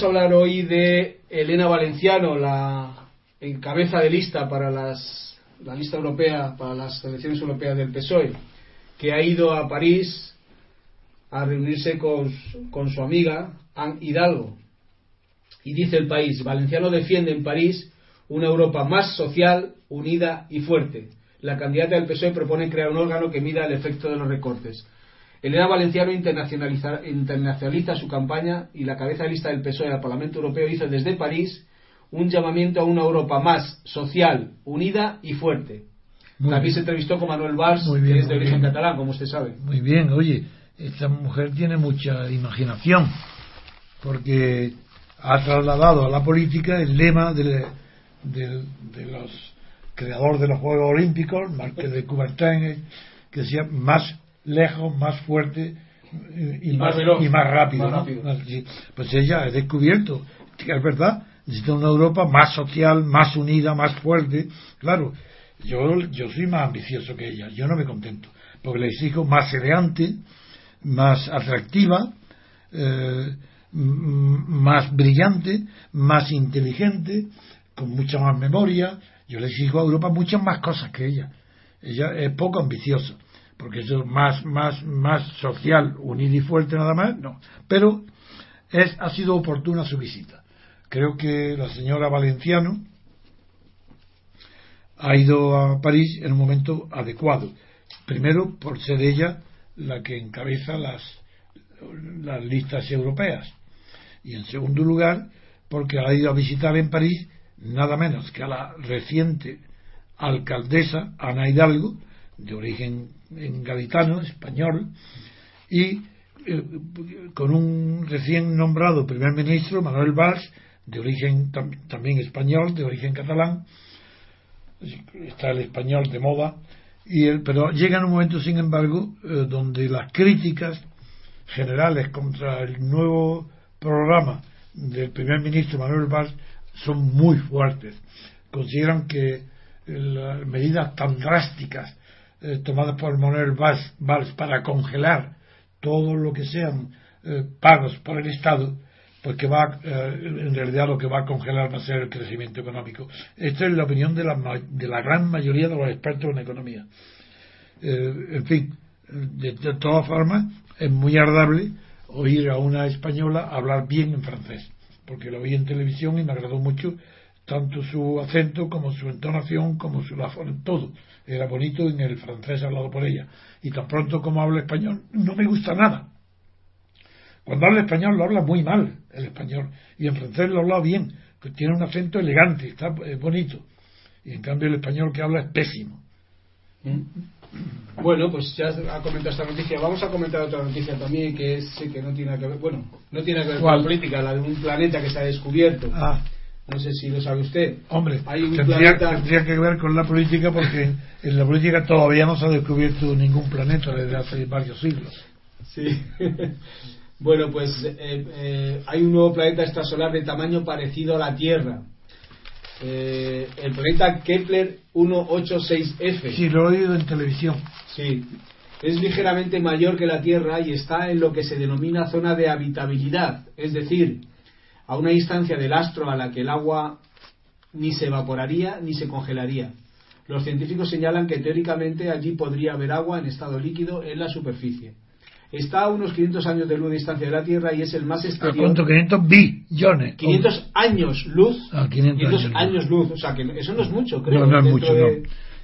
Speaker 1: Vamos a hablar hoy de Elena Valenciano, la en cabeza de lista para las, la lista europea, para las elecciones europeas del PSOE, que ha ido a París a reunirse con, con su amiga Anne Hidalgo. Y dice el país, Valenciano defiende en París una Europa más social, unida y fuerte. La candidata del PSOE propone crear un órgano que mida el efecto de los recortes. Elena Valenciano internacionaliza su campaña y la cabeza de lista del PSOE al Parlamento Europeo hizo desde París un llamamiento a una Europa más social, unida y fuerte. También se entrevistó con Manuel Valls, que es de origen catalán, como usted sabe.
Speaker 2: Muy bien, oye, esta mujer tiene mucha imaginación, porque ha trasladado a la política el lema de, los creadores de los Juegos Olímpicos, Marqués de Coubertin, que decía más lejos, más fuerte y, más, y más rápido. Pues ella ha descubierto que es verdad, necesita una Europa más social, más unida, más fuerte. Claro, yo, yo soy más ambicioso que ella, yo no me contento, porque le exijo más elegante, más atractiva, eh, más brillante, más inteligente, con mucha más memoria. Yo le exijo a Europa muchas más cosas que ella. Ella es poco ambiciosa porque eso es más, más, más social, unido y fuerte nada más, no. Pero es, ha sido oportuna su visita. Creo que la señora Valenciano ha ido a París en un momento adecuado. Primero, por ser ella la que encabeza las, las listas europeas. Y en segundo lugar, porque ha ido a visitar en París nada menos que a la reciente alcaldesa Ana Hidalgo, de origen gaditano, español, y eh, con un recién nombrado primer ministro, Manuel Valls, de origen también español, de origen catalán, está el español de moda, y el, pero llega en un momento, sin embargo, eh, donde las críticas generales contra el nuevo programa del primer ministro Manuel Valls son muy fuertes. Consideran que las medidas tan drásticas eh, tomadas por Manuel Valls, para congelar todo lo que sean eh, pagos por el Estado, pues que va, eh, en realidad lo que va a congelar va a ser el crecimiento económico. Esta es la opinión de la, de la gran mayoría de los expertos en economía. en fin, de, de todas formas, es muy agradable oír a una española hablar bien en francés, porque lo vi en televisión y me agradó mucho tanto su acento como su entonación, como su la todo. Era bonito en el francés hablado por ella. Y tan pronto como habla español, no me gusta nada. Cuando habla español lo habla muy mal, el español. Y en francés lo habla bien, que tiene un acento elegante, está bonito. Y en cambio el español que habla es pésimo.
Speaker 1: ¿Mm? Bueno, pues ya ha comentado esta noticia. Vamos a comentar otra noticia también que es que no tiene que ver, bueno, no tiene que ver con la política, la de un planeta que se ha descubierto.
Speaker 2: Ah.
Speaker 1: No sé si lo sabe usted.
Speaker 2: Hombre, Hay un tendría, tendría, que ver con la política porque *laughs* en la política todavía no se ha descubierto ningún planeta desde hace varios siglos.
Speaker 1: Sí. *laughs* bueno, pues eh, eh, hay un nuevo planeta extrasolar de tamaño parecido a la Tierra eh, el planeta Kepler 186f.
Speaker 2: Sí, lo he oído en televisión.
Speaker 1: Sí. Es ligeramente mayor que la Tierra y está en lo que se denomina zona de habitabilidad, es decir, a una distancia del astro a la que el agua ni se evaporaría ni se congelaría. Los científicos señalan que teóricamente allí podría haber agua en estado líquido en la superficie. Está a unos 500 años de luz de distancia de la Tierra y es el más exterior. ¿A
Speaker 2: cuánto? 500 billones.
Speaker 1: 500 años luz.
Speaker 2: Ah, 500,
Speaker 1: años, luz. O sea, que eso no es mucho, creo.
Speaker 2: No, no es mucho, no.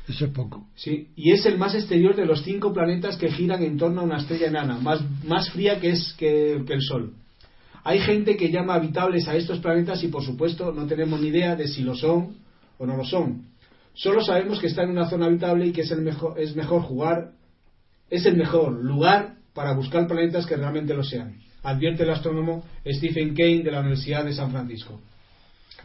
Speaker 2: Eso es poco.
Speaker 1: Sí, y es el más exterior de los cinco planetas que giran en torno a una estrella enana, más, más fría que, es, que, que el Sol. Hay gente que llama habitables a estos planetas y, por supuesto, no tenemos ni idea de si lo son o no lo son. Solo sabemos que está en una zona habitable y que es, el mejor, es mejor jugar, es el mejor lugar para buscar planetas que realmente lo sean, advierte el astrónomo Stephen Kane de la Universidad de San Francisco,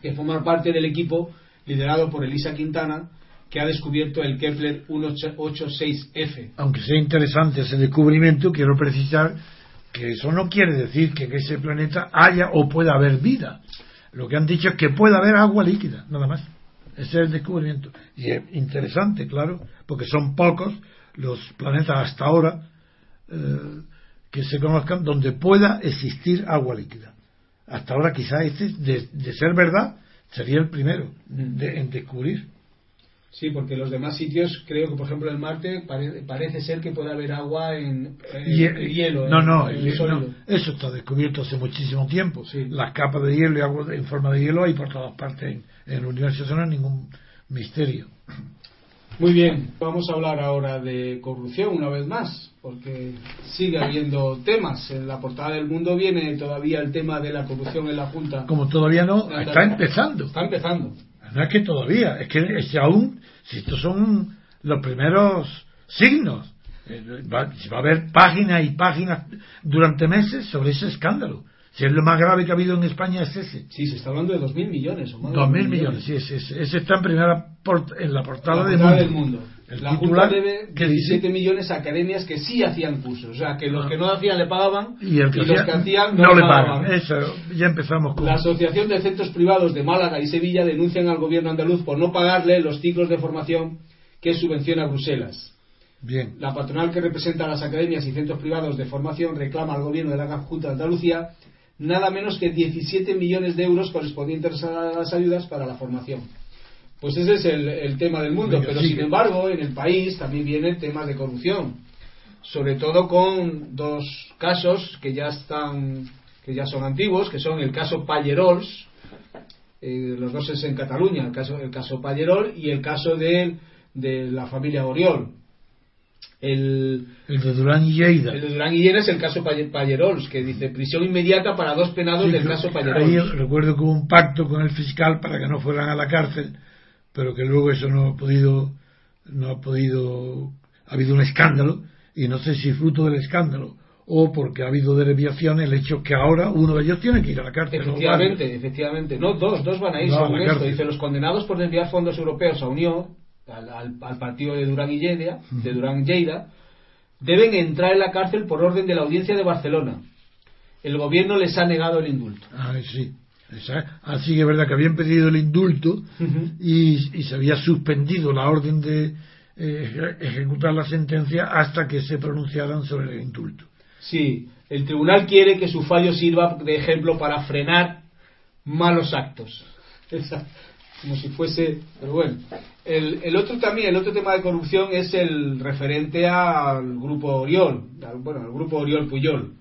Speaker 1: que forma parte del equipo liderado por Elisa Quintana, que ha descubierto el Kepler 186f.
Speaker 2: Aunque sea interesante ese descubrimiento, quiero precisar que eso no quiere decir que en ese planeta haya o pueda haber vida. Lo que han dicho es que puede haber agua líquida, nada más. Ese es el descubrimiento. Y es interesante, claro, porque son pocos los planetas hasta ahora eh, que se conozcan donde pueda existir agua líquida. Hasta ahora quizá este, de, ser verdad, sería el primero en descubrir.
Speaker 1: Sí, porque los demás sitios, creo que por ejemplo en Marte parece ser que puede haber agua en, hielo.
Speaker 2: No, no, eso está descubierto hace muchísimo tiempo. Las capas de hielo y agua en forma de hielo hay por todas partes en, en el universo, eso no es ningún misterio.
Speaker 1: Muy bien, vamos a hablar ahora de corrupción una vez más, porque sigue habiendo temas. En la portada del mundo viene todavía el tema de la corrupción en la Junta.
Speaker 2: Como todavía no, está empezando.
Speaker 1: Está empezando.
Speaker 2: No es que todavía, es que es aún, si estos son los primeros signos, va, va a haber páginas y páginas durante meses sobre ese escándalo. Si es lo más grave que ha habido en España es ese.
Speaker 1: Sí, se está hablando de 2.000 millones o más.
Speaker 2: 2.000 millones, sí, ese, ese, está en primera en la portada,
Speaker 1: del, mundo. La Junta debe 17 millones a academias que sí hacían cursos. O sea, que los que no hacían le pagaban y, los que hacían no, le pagaban.
Speaker 2: Eso, ya empezamos con...
Speaker 1: La Asociación de Centros Privados de Málaga y Sevilla denuncian al gobierno andaluz por no pagarle los ciclos de formación que subvenciona Bruselas.
Speaker 2: Bien.
Speaker 1: La patronal que representa a las academias y centros privados de formación reclama al gobierno de la Junta de Andalucía nada menos que 17 millones de euros correspondientes a las ayudas para la formación. Pues ese es el, tema del mundo, pero sin embargo en el país también vienen temas de corrupción, sobre todo con dos casos que ya están, que ya son antiguos, que son el caso Pallerols, eh, los dos es en Cataluña, el caso, el caso Pallerol y el caso de, de la familia Oriol. El,
Speaker 2: el de Durán y Lleida.
Speaker 1: El de Durán y Lleida es el caso Pallerols, que dice prisión inmediata para dos penados del caso Pallerols. Ahí
Speaker 2: recuerdo que hubo un pacto con el fiscal para que no fueran a la cárcel, pero que luego eso no ha podido, no ha podido, ha habido un escándalo, y no sé si fruto del escándalo o porque ha habido desviaciones, el hecho que ahora uno de ellos tiene que ir a la cárcel.
Speaker 1: Efectivamente, efectivamente. No, dos, dos van a ir según esto. Dice, los condenados por desviar fondos europeos a Unión, al, partido de Durán y Lleida, de Durán Lleida, deben entrar en la cárcel por orden de la audiencia de Barcelona. El gobierno les ha negado el indulto.
Speaker 2: Ah, sí. Así que es verdad que habían pedido el indulto y, se había suspendido la orden de eh, ejecutar la sentencia hasta que se pronunciaran sobre el indulto.
Speaker 1: Sí, el tribunal quiere que su fallo sirva de ejemplo para frenar malos actos. *laughs* como si fuese, pero bueno. El, otro también, el otro tema de corrupción es el referente al grupo Oriol, bueno, al grupo Oriol Puyol,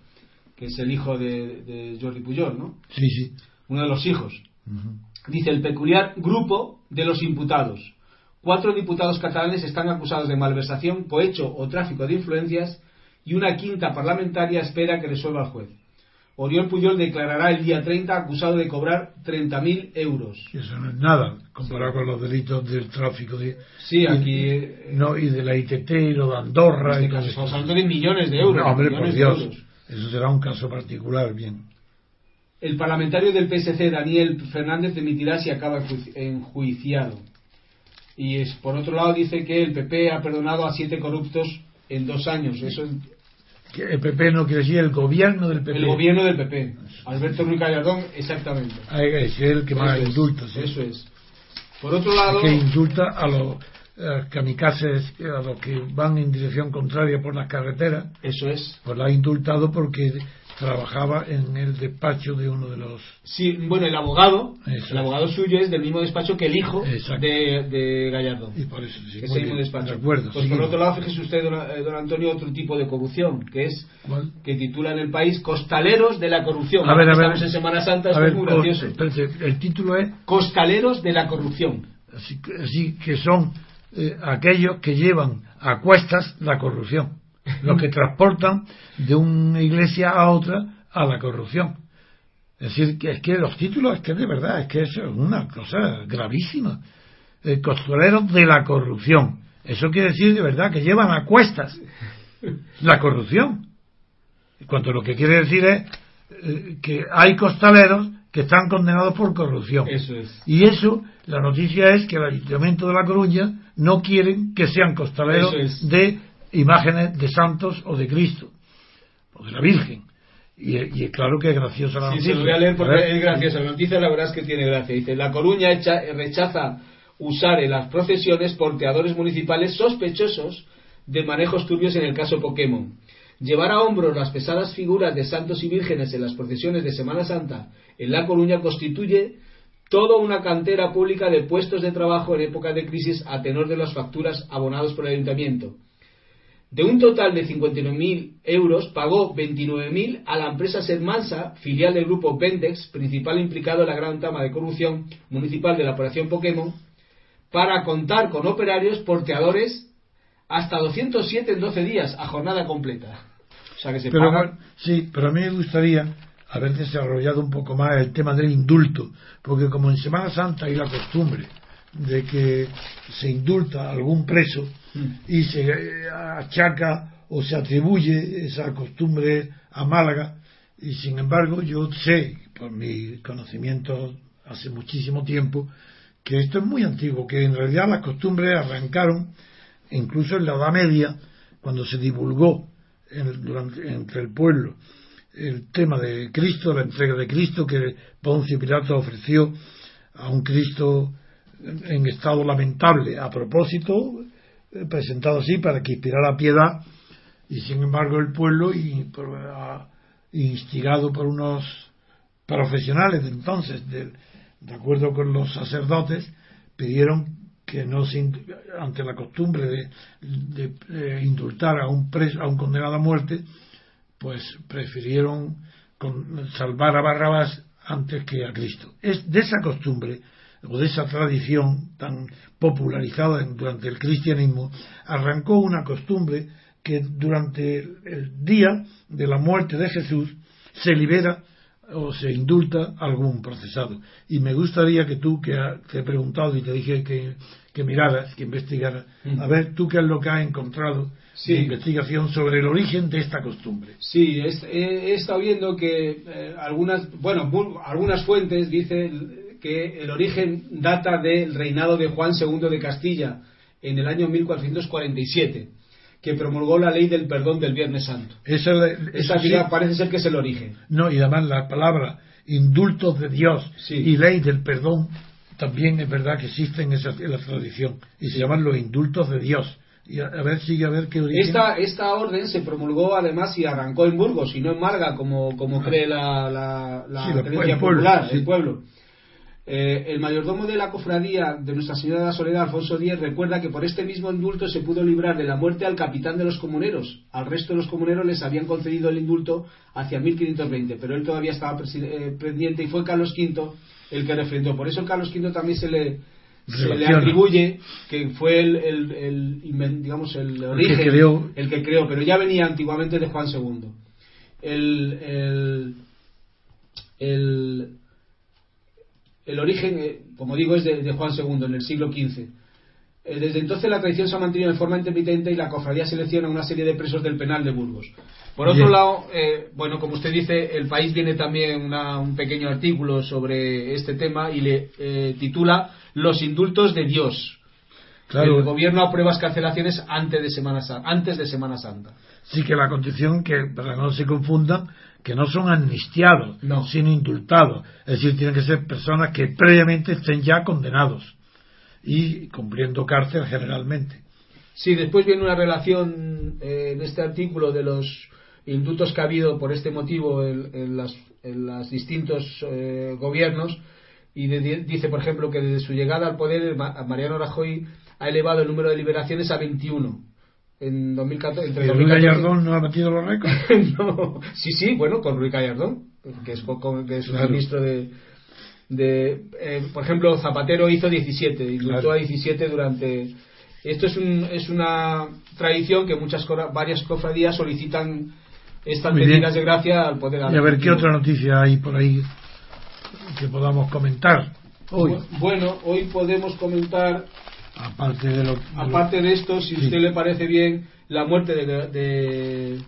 Speaker 1: que es el hijo de, Jordi Puyol, ¿no?
Speaker 2: Sí, sí.
Speaker 1: Uno de los hijos. Dice el peculiar grupo de los imputados. Cuatro diputados catalanes están acusados de malversación, cohecho o tráfico de influencias y una quinta parlamentaria espera que resuelva el juez. Oriol Puyol declarará el día 30 acusado de cobrar 30.000 euros.
Speaker 2: Eso no es nada comparado con los delitos del tráfico de.
Speaker 1: Sí, aquí.
Speaker 2: Y, no, y de la ITT y lo de Andorra.
Speaker 1: Este caso, estamos hablando de millones de euros.
Speaker 2: No, hombre, por Dios. Eso será un caso particular, bien.
Speaker 1: El parlamentario del PSC, Daniel Fernández, demitirá si acaba enjuiciado. Y es, por otro lado dice que el PP ha perdonado a siete corruptos en dos años. Eso
Speaker 2: el PP no quiere decir el gobierno del PP.
Speaker 1: El gobierno del PP. Alberto Ruiz Gallardón, exactamente.
Speaker 2: Es el que más indulta.
Speaker 1: Eso es. Por otro lado.
Speaker 2: Que indulta a los kamikazes, a los que van en dirección contraria por las carreteras.
Speaker 1: Eso es.
Speaker 2: Pues la ha indultado porque trabajaba en el despacho de uno de los.
Speaker 1: Sí, bueno, el abogado, el abogado suyo es del mismo despacho que el hijo de, de, Gallardo.
Speaker 2: Y por eso,
Speaker 1: sí, mismo despacho.
Speaker 2: De acuerdo,
Speaker 1: pues por otro lado, fíjese usted, eh, don, Antonio, otro tipo de corrupción, que es que titula en el país Costaleros de la corrupción.
Speaker 2: A ver, a ver,
Speaker 1: Estamos en Semana Santa, es muy gracioso.
Speaker 2: el título es
Speaker 1: Costaleros de la corrupción.
Speaker 2: Así, que son eh, aquellos que llevan a cuestas la corrupción los que transportan de una iglesia a otra a la corrupción. Es decir, que es que los títulos, es que de verdad, es que eso es una cosa gravísima. El costurero de la corrupción. Eso quiere decir de verdad que llevan a cuestas la corrupción. Cuanto lo que quiere decir es eh, que hay costaleros que están condenados por corrupción.
Speaker 1: Eso es.
Speaker 2: Y eso, la noticia es que el Ayuntamiento de La Coruña no quieren que sean costaleros de imágenes de santos o de Cristo o de la Virgen. Y, y claro que es graciosa la noticia.
Speaker 1: Sí, se lo voy a leer porque es graciosa. La noticia la verdad es que tiene gracia. Dice, La Coruña echa, rechaza usar en las procesiones porteadores municipales sospechosos de manejos turbios en el caso Pokémon. Llevar a hombros las pesadas figuras de santos y vírgenes en las procesiones de Semana Santa en La Coruña constituye toda una cantera pública de puestos de trabajo en época de crisis a tenor de las facturas abonados por el ayuntamiento. De un total de 59.000 euros, pagó 29.000 a la empresa Sermansa, filial del grupo Vendex, principal implicado en la gran trama de corrupción municipal de la operación Pokémon, para contar con operarios porteadores hasta 207 en 12 días, a jornada completa. O sea que se
Speaker 2: pero, Sí, pero a mí me gustaría haber desarrollado un poco más el tema del indulto, porque como en Semana Santa hay la costumbre de que se indulta a algún preso, y se achaca o se atribuye esa costumbre a Málaga. Y sin embargo yo sé por mi conocimiento hace muchísimo tiempo que esto es muy antiguo que en realidad las costumbres arrancaron incluso en la Edad Media cuando se divulgó entre el pueblo el tema de Cristo, la entrega de Cristo que Poncio Pilato ofreció a un Cristo en estado lamentable a propósito eh, presentado así para que inspirara piedad y sin embargo el pueblo instigado por unos profesionales de entonces de, acuerdo con los sacerdotes pidieron que no se ante la costumbre de, indultar a un preso a un condenado a muerte pues prefirieron salvar a Barrabás antes que a Cristo. Es de esa costumbre o de esa tradición tan popularizada durante el cristianismo, arrancó una costumbre que durante el día de la muerte de Jesús se libera o se indulta algún procesado. Y me gustaría que tú, que te he preguntado y te dije que, que miraras, que investigaras, a ver tú qué es lo que has encontrado
Speaker 1: Sí.
Speaker 2: de investigación sobre el origen de esta costumbre.
Speaker 1: Sí, he, estado viendo que eh, algunas, bueno, bu- algunas fuentes dicen que el origen data del reinado de Juan II de Castilla en el año 1447, que promulgó la ley del perdón del Viernes Santo.
Speaker 2: Esa, es la-
Speaker 1: Esa
Speaker 2: eso sí,
Speaker 1: parece ser que es el origen.
Speaker 2: no, y además la palabra indultos de Dios
Speaker 1: Sí.
Speaker 2: y ley del perdón también es verdad que existen en, la tradición y se llaman los indultos de Dios. Y a, a ver, sigue a ver qué origen.
Speaker 1: Esta, esta orden se promulgó además y arrancó en Burgos y no en Marga, como, como cree la, la, la
Speaker 2: Sí, la-
Speaker 1: creencia
Speaker 2: el pueblo,
Speaker 1: popular, el pueblo. Eh, el mayordomo de la cofradía de Nuestra Señora de la Soledad, Alfonso X, recuerda que por este mismo indulto se pudo librar de la muerte al capitán de los comuneros. Al resto de los comuneros les habían concedido el indulto hacia 1520, pero él todavía estaba eh, pendiente y fue Carlos V el que refrendó. Por eso Carlos V también se le, se le
Speaker 2: Relaciona.
Speaker 1: atribuye que fue el, el- el digamos el origen
Speaker 2: creó.
Speaker 1: el que creó pero ya venía antiguamente de Juan II el el, el, el origen eh, como digo es de, de Juan II en el siglo XV Eh, desde entonces la tradición se ha mantenido de forma intermitente y la cofradía selecciona una serie de presos del penal de Burgos por otro
Speaker 2: Bien.
Speaker 1: lado eh, bueno como usted dice el país tiene también una- un pequeño artículo sobre este tema y le eh, titula los indultos de Dios
Speaker 2: Claro.
Speaker 1: el gobierno aprueba escarcelaciones antes de Semana Santa. Antes de Semana Santa.
Speaker 2: Sí que la condición que, para que no se confundan, que no son amnistiados,
Speaker 1: No.
Speaker 2: sino indultados. Es decir, tienen que ser personas que previamente estén ya condenados y cumpliendo cárcel generalmente.
Speaker 1: Sí, después viene una relación eh, en este artículo de los indultos que ha habido por este motivo en, en las, en los distintos eh, gobiernos y de- dice, por ejemplo, que desde su llegada al poder Mariano Rajoy ha elevado el número de liberaciones a 21 en 2014. Entre
Speaker 2: ¿Y
Speaker 1: 2014
Speaker 2: Gallardón no ha batido los récords? *laughs*
Speaker 1: no, sí, sí, bueno, con Ruiz Gallardón, que es, que es un
Speaker 2: Claro.
Speaker 1: ministro de. de eh, por ejemplo, Zapatero hizo 17, indultó
Speaker 2: Claro.
Speaker 1: a 17 durante. Esto es, un, es una tradición que muchas varias cofradías solicitan estas medidas de gracia al poder
Speaker 2: Y a ver qué otra noticia hay por ahí que podamos comentar hoy,
Speaker 1: Bu- Bueno, hoy podemos comentar,
Speaker 2: aparte de lo, de lo-
Speaker 1: aparte de esto, si
Speaker 2: Sí.
Speaker 1: usted le parece bien, la muerte de, de,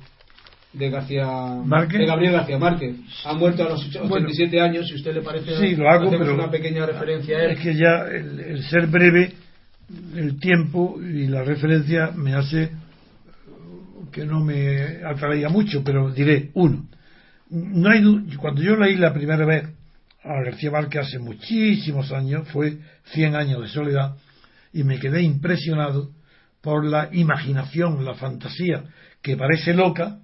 Speaker 1: de García
Speaker 2: ¿Márquez?
Speaker 1: de Gabriel García Márquez. Ha muerto a los ocho-
Speaker 2: Bueno.
Speaker 1: 87 años, si usted le parece.
Speaker 2: Sí, lo hago, pero
Speaker 1: una pequeña referencia a él.
Speaker 2: es que ya el, el ser breve, el tiempo y la referencia me hace que no me atraía mucho, pero diré uno. No hay cuando yo leí la primera vez a García Márquez hace muchísimos años, fue 100 años de soledad, y me quedé impresionado por la imaginación, la fantasía, que parece loca,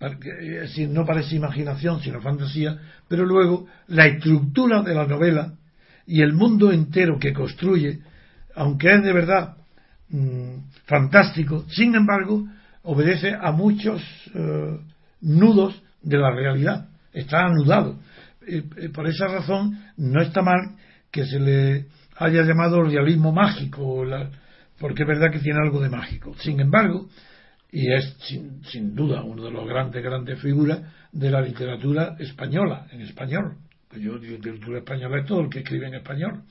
Speaker 2: es decir, no parece imaginación, sino fantasía, pero luego la estructura de la novela y el mundo entero que construye, aunque es de verdad mm, fantástico, sin embargo, obedece a muchos eh, nudos de la realidad, está anudado. Eh, eh, por esa razón, no está mal que se le haya llamado realismo mágico, porque es verdad que tiene algo de mágico. Sin embargo, y es sin, sin duda uno de los grandes, grandes figuras de la literatura española, en español. Yo digo literatura española es todo el que escribe en español.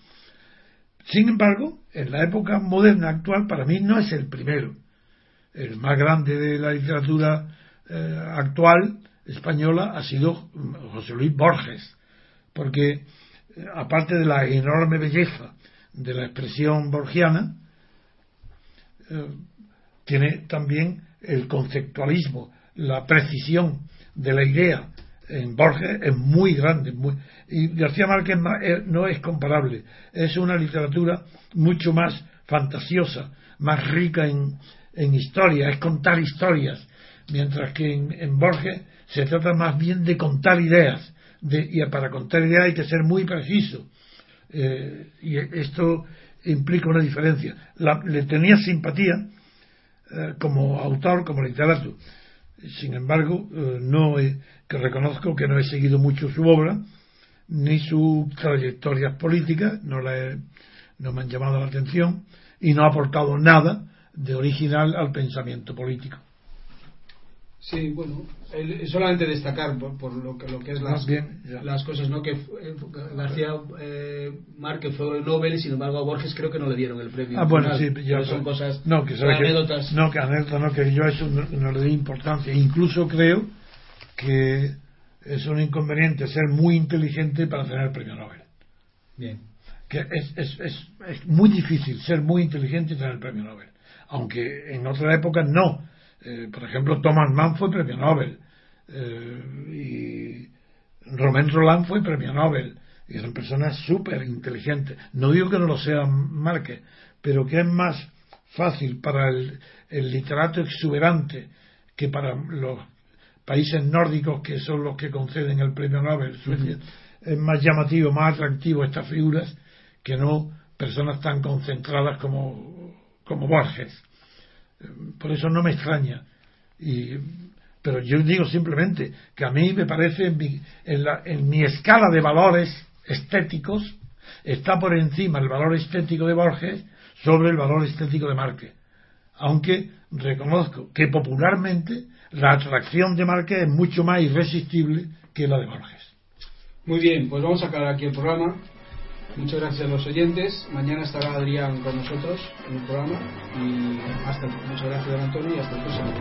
Speaker 2: Sin embargo, en la época moderna actual, para mí no es el primero. El más grande de la literatura eh, actual española ha sido mm, José Luis Borges, porque aparte de la enorme belleza de la expresión borgiana, eh, tiene también el conceptualismo, la precisión de la idea en Borges es muy grande. muy- y García Márquez eh, no es comparable. Es una literatura mucho más fantasiosa, más rica en, historia, es contar historias. Mientras que en Borges se trata más bien de contar ideas. De, y para contar ideas hay que ser muy preciso. Eh, y esto implica una diferencia. La- le tenía simpatía eh, como autor, como literato. Sin embargo, eh, no he- que reconozco que no he seguido mucho su obra, ni sus trayectorias políticas, no, la no me han llamado la atención y no ha aportado nada de original al pensamiento político.
Speaker 1: Sí, bueno, solamente destacar por, lo, que, lo que es las, las cosas, ¿no? Que eh, García eh, Márquez fue Nobel y sin embargo a Borges creo que no le dieron el premio.
Speaker 2: Ah, bueno, sí,
Speaker 1: ya, son cosas,
Speaker 2: no, que, anécdotas. no, que anécdotas, no, que yo eso no, le di importancia. Incluso creo que es un inconveniente ser muy inteligente para tener el premio Nobel.
Speaker 1: Bien.
Speaker 2: Que es, es, es, es muy difícil ser muy inteligente y tener el premio Nobel. Aunque en otra época no eh, por ejemplo, Thomas Mann fue premio Nobel eh, y Romain Roland fue premio Nobel y eran personas súper inteligentes. No digo que no lo sean Márquez, pero que es más fácil para el, literato exuberante que para los países nórdicos que son los que conceden el premio Nobel. Es más llamativo, más atractivo estas figuras que no personas tan concentradas como, como Borges. Por eso no me extraña. Y, pero yo digo simplemente que a mí me parece, en mi, en, mi escala de valores estéticos, está por encima el valor estético de Borges sobre el valor estético de Márquez. Aunque reconozco que popularmente la atracción de Márquez es mucho más irresistible que la de Borges.
Speaker 1: Muy bien, pues vamos a acabar aquí el programa. Muchas gracias a los oyentes. Mañana estará Adrián con nosotros en el programa. Y hasta, muchas gracias, a Antonio, y hasta el próximo.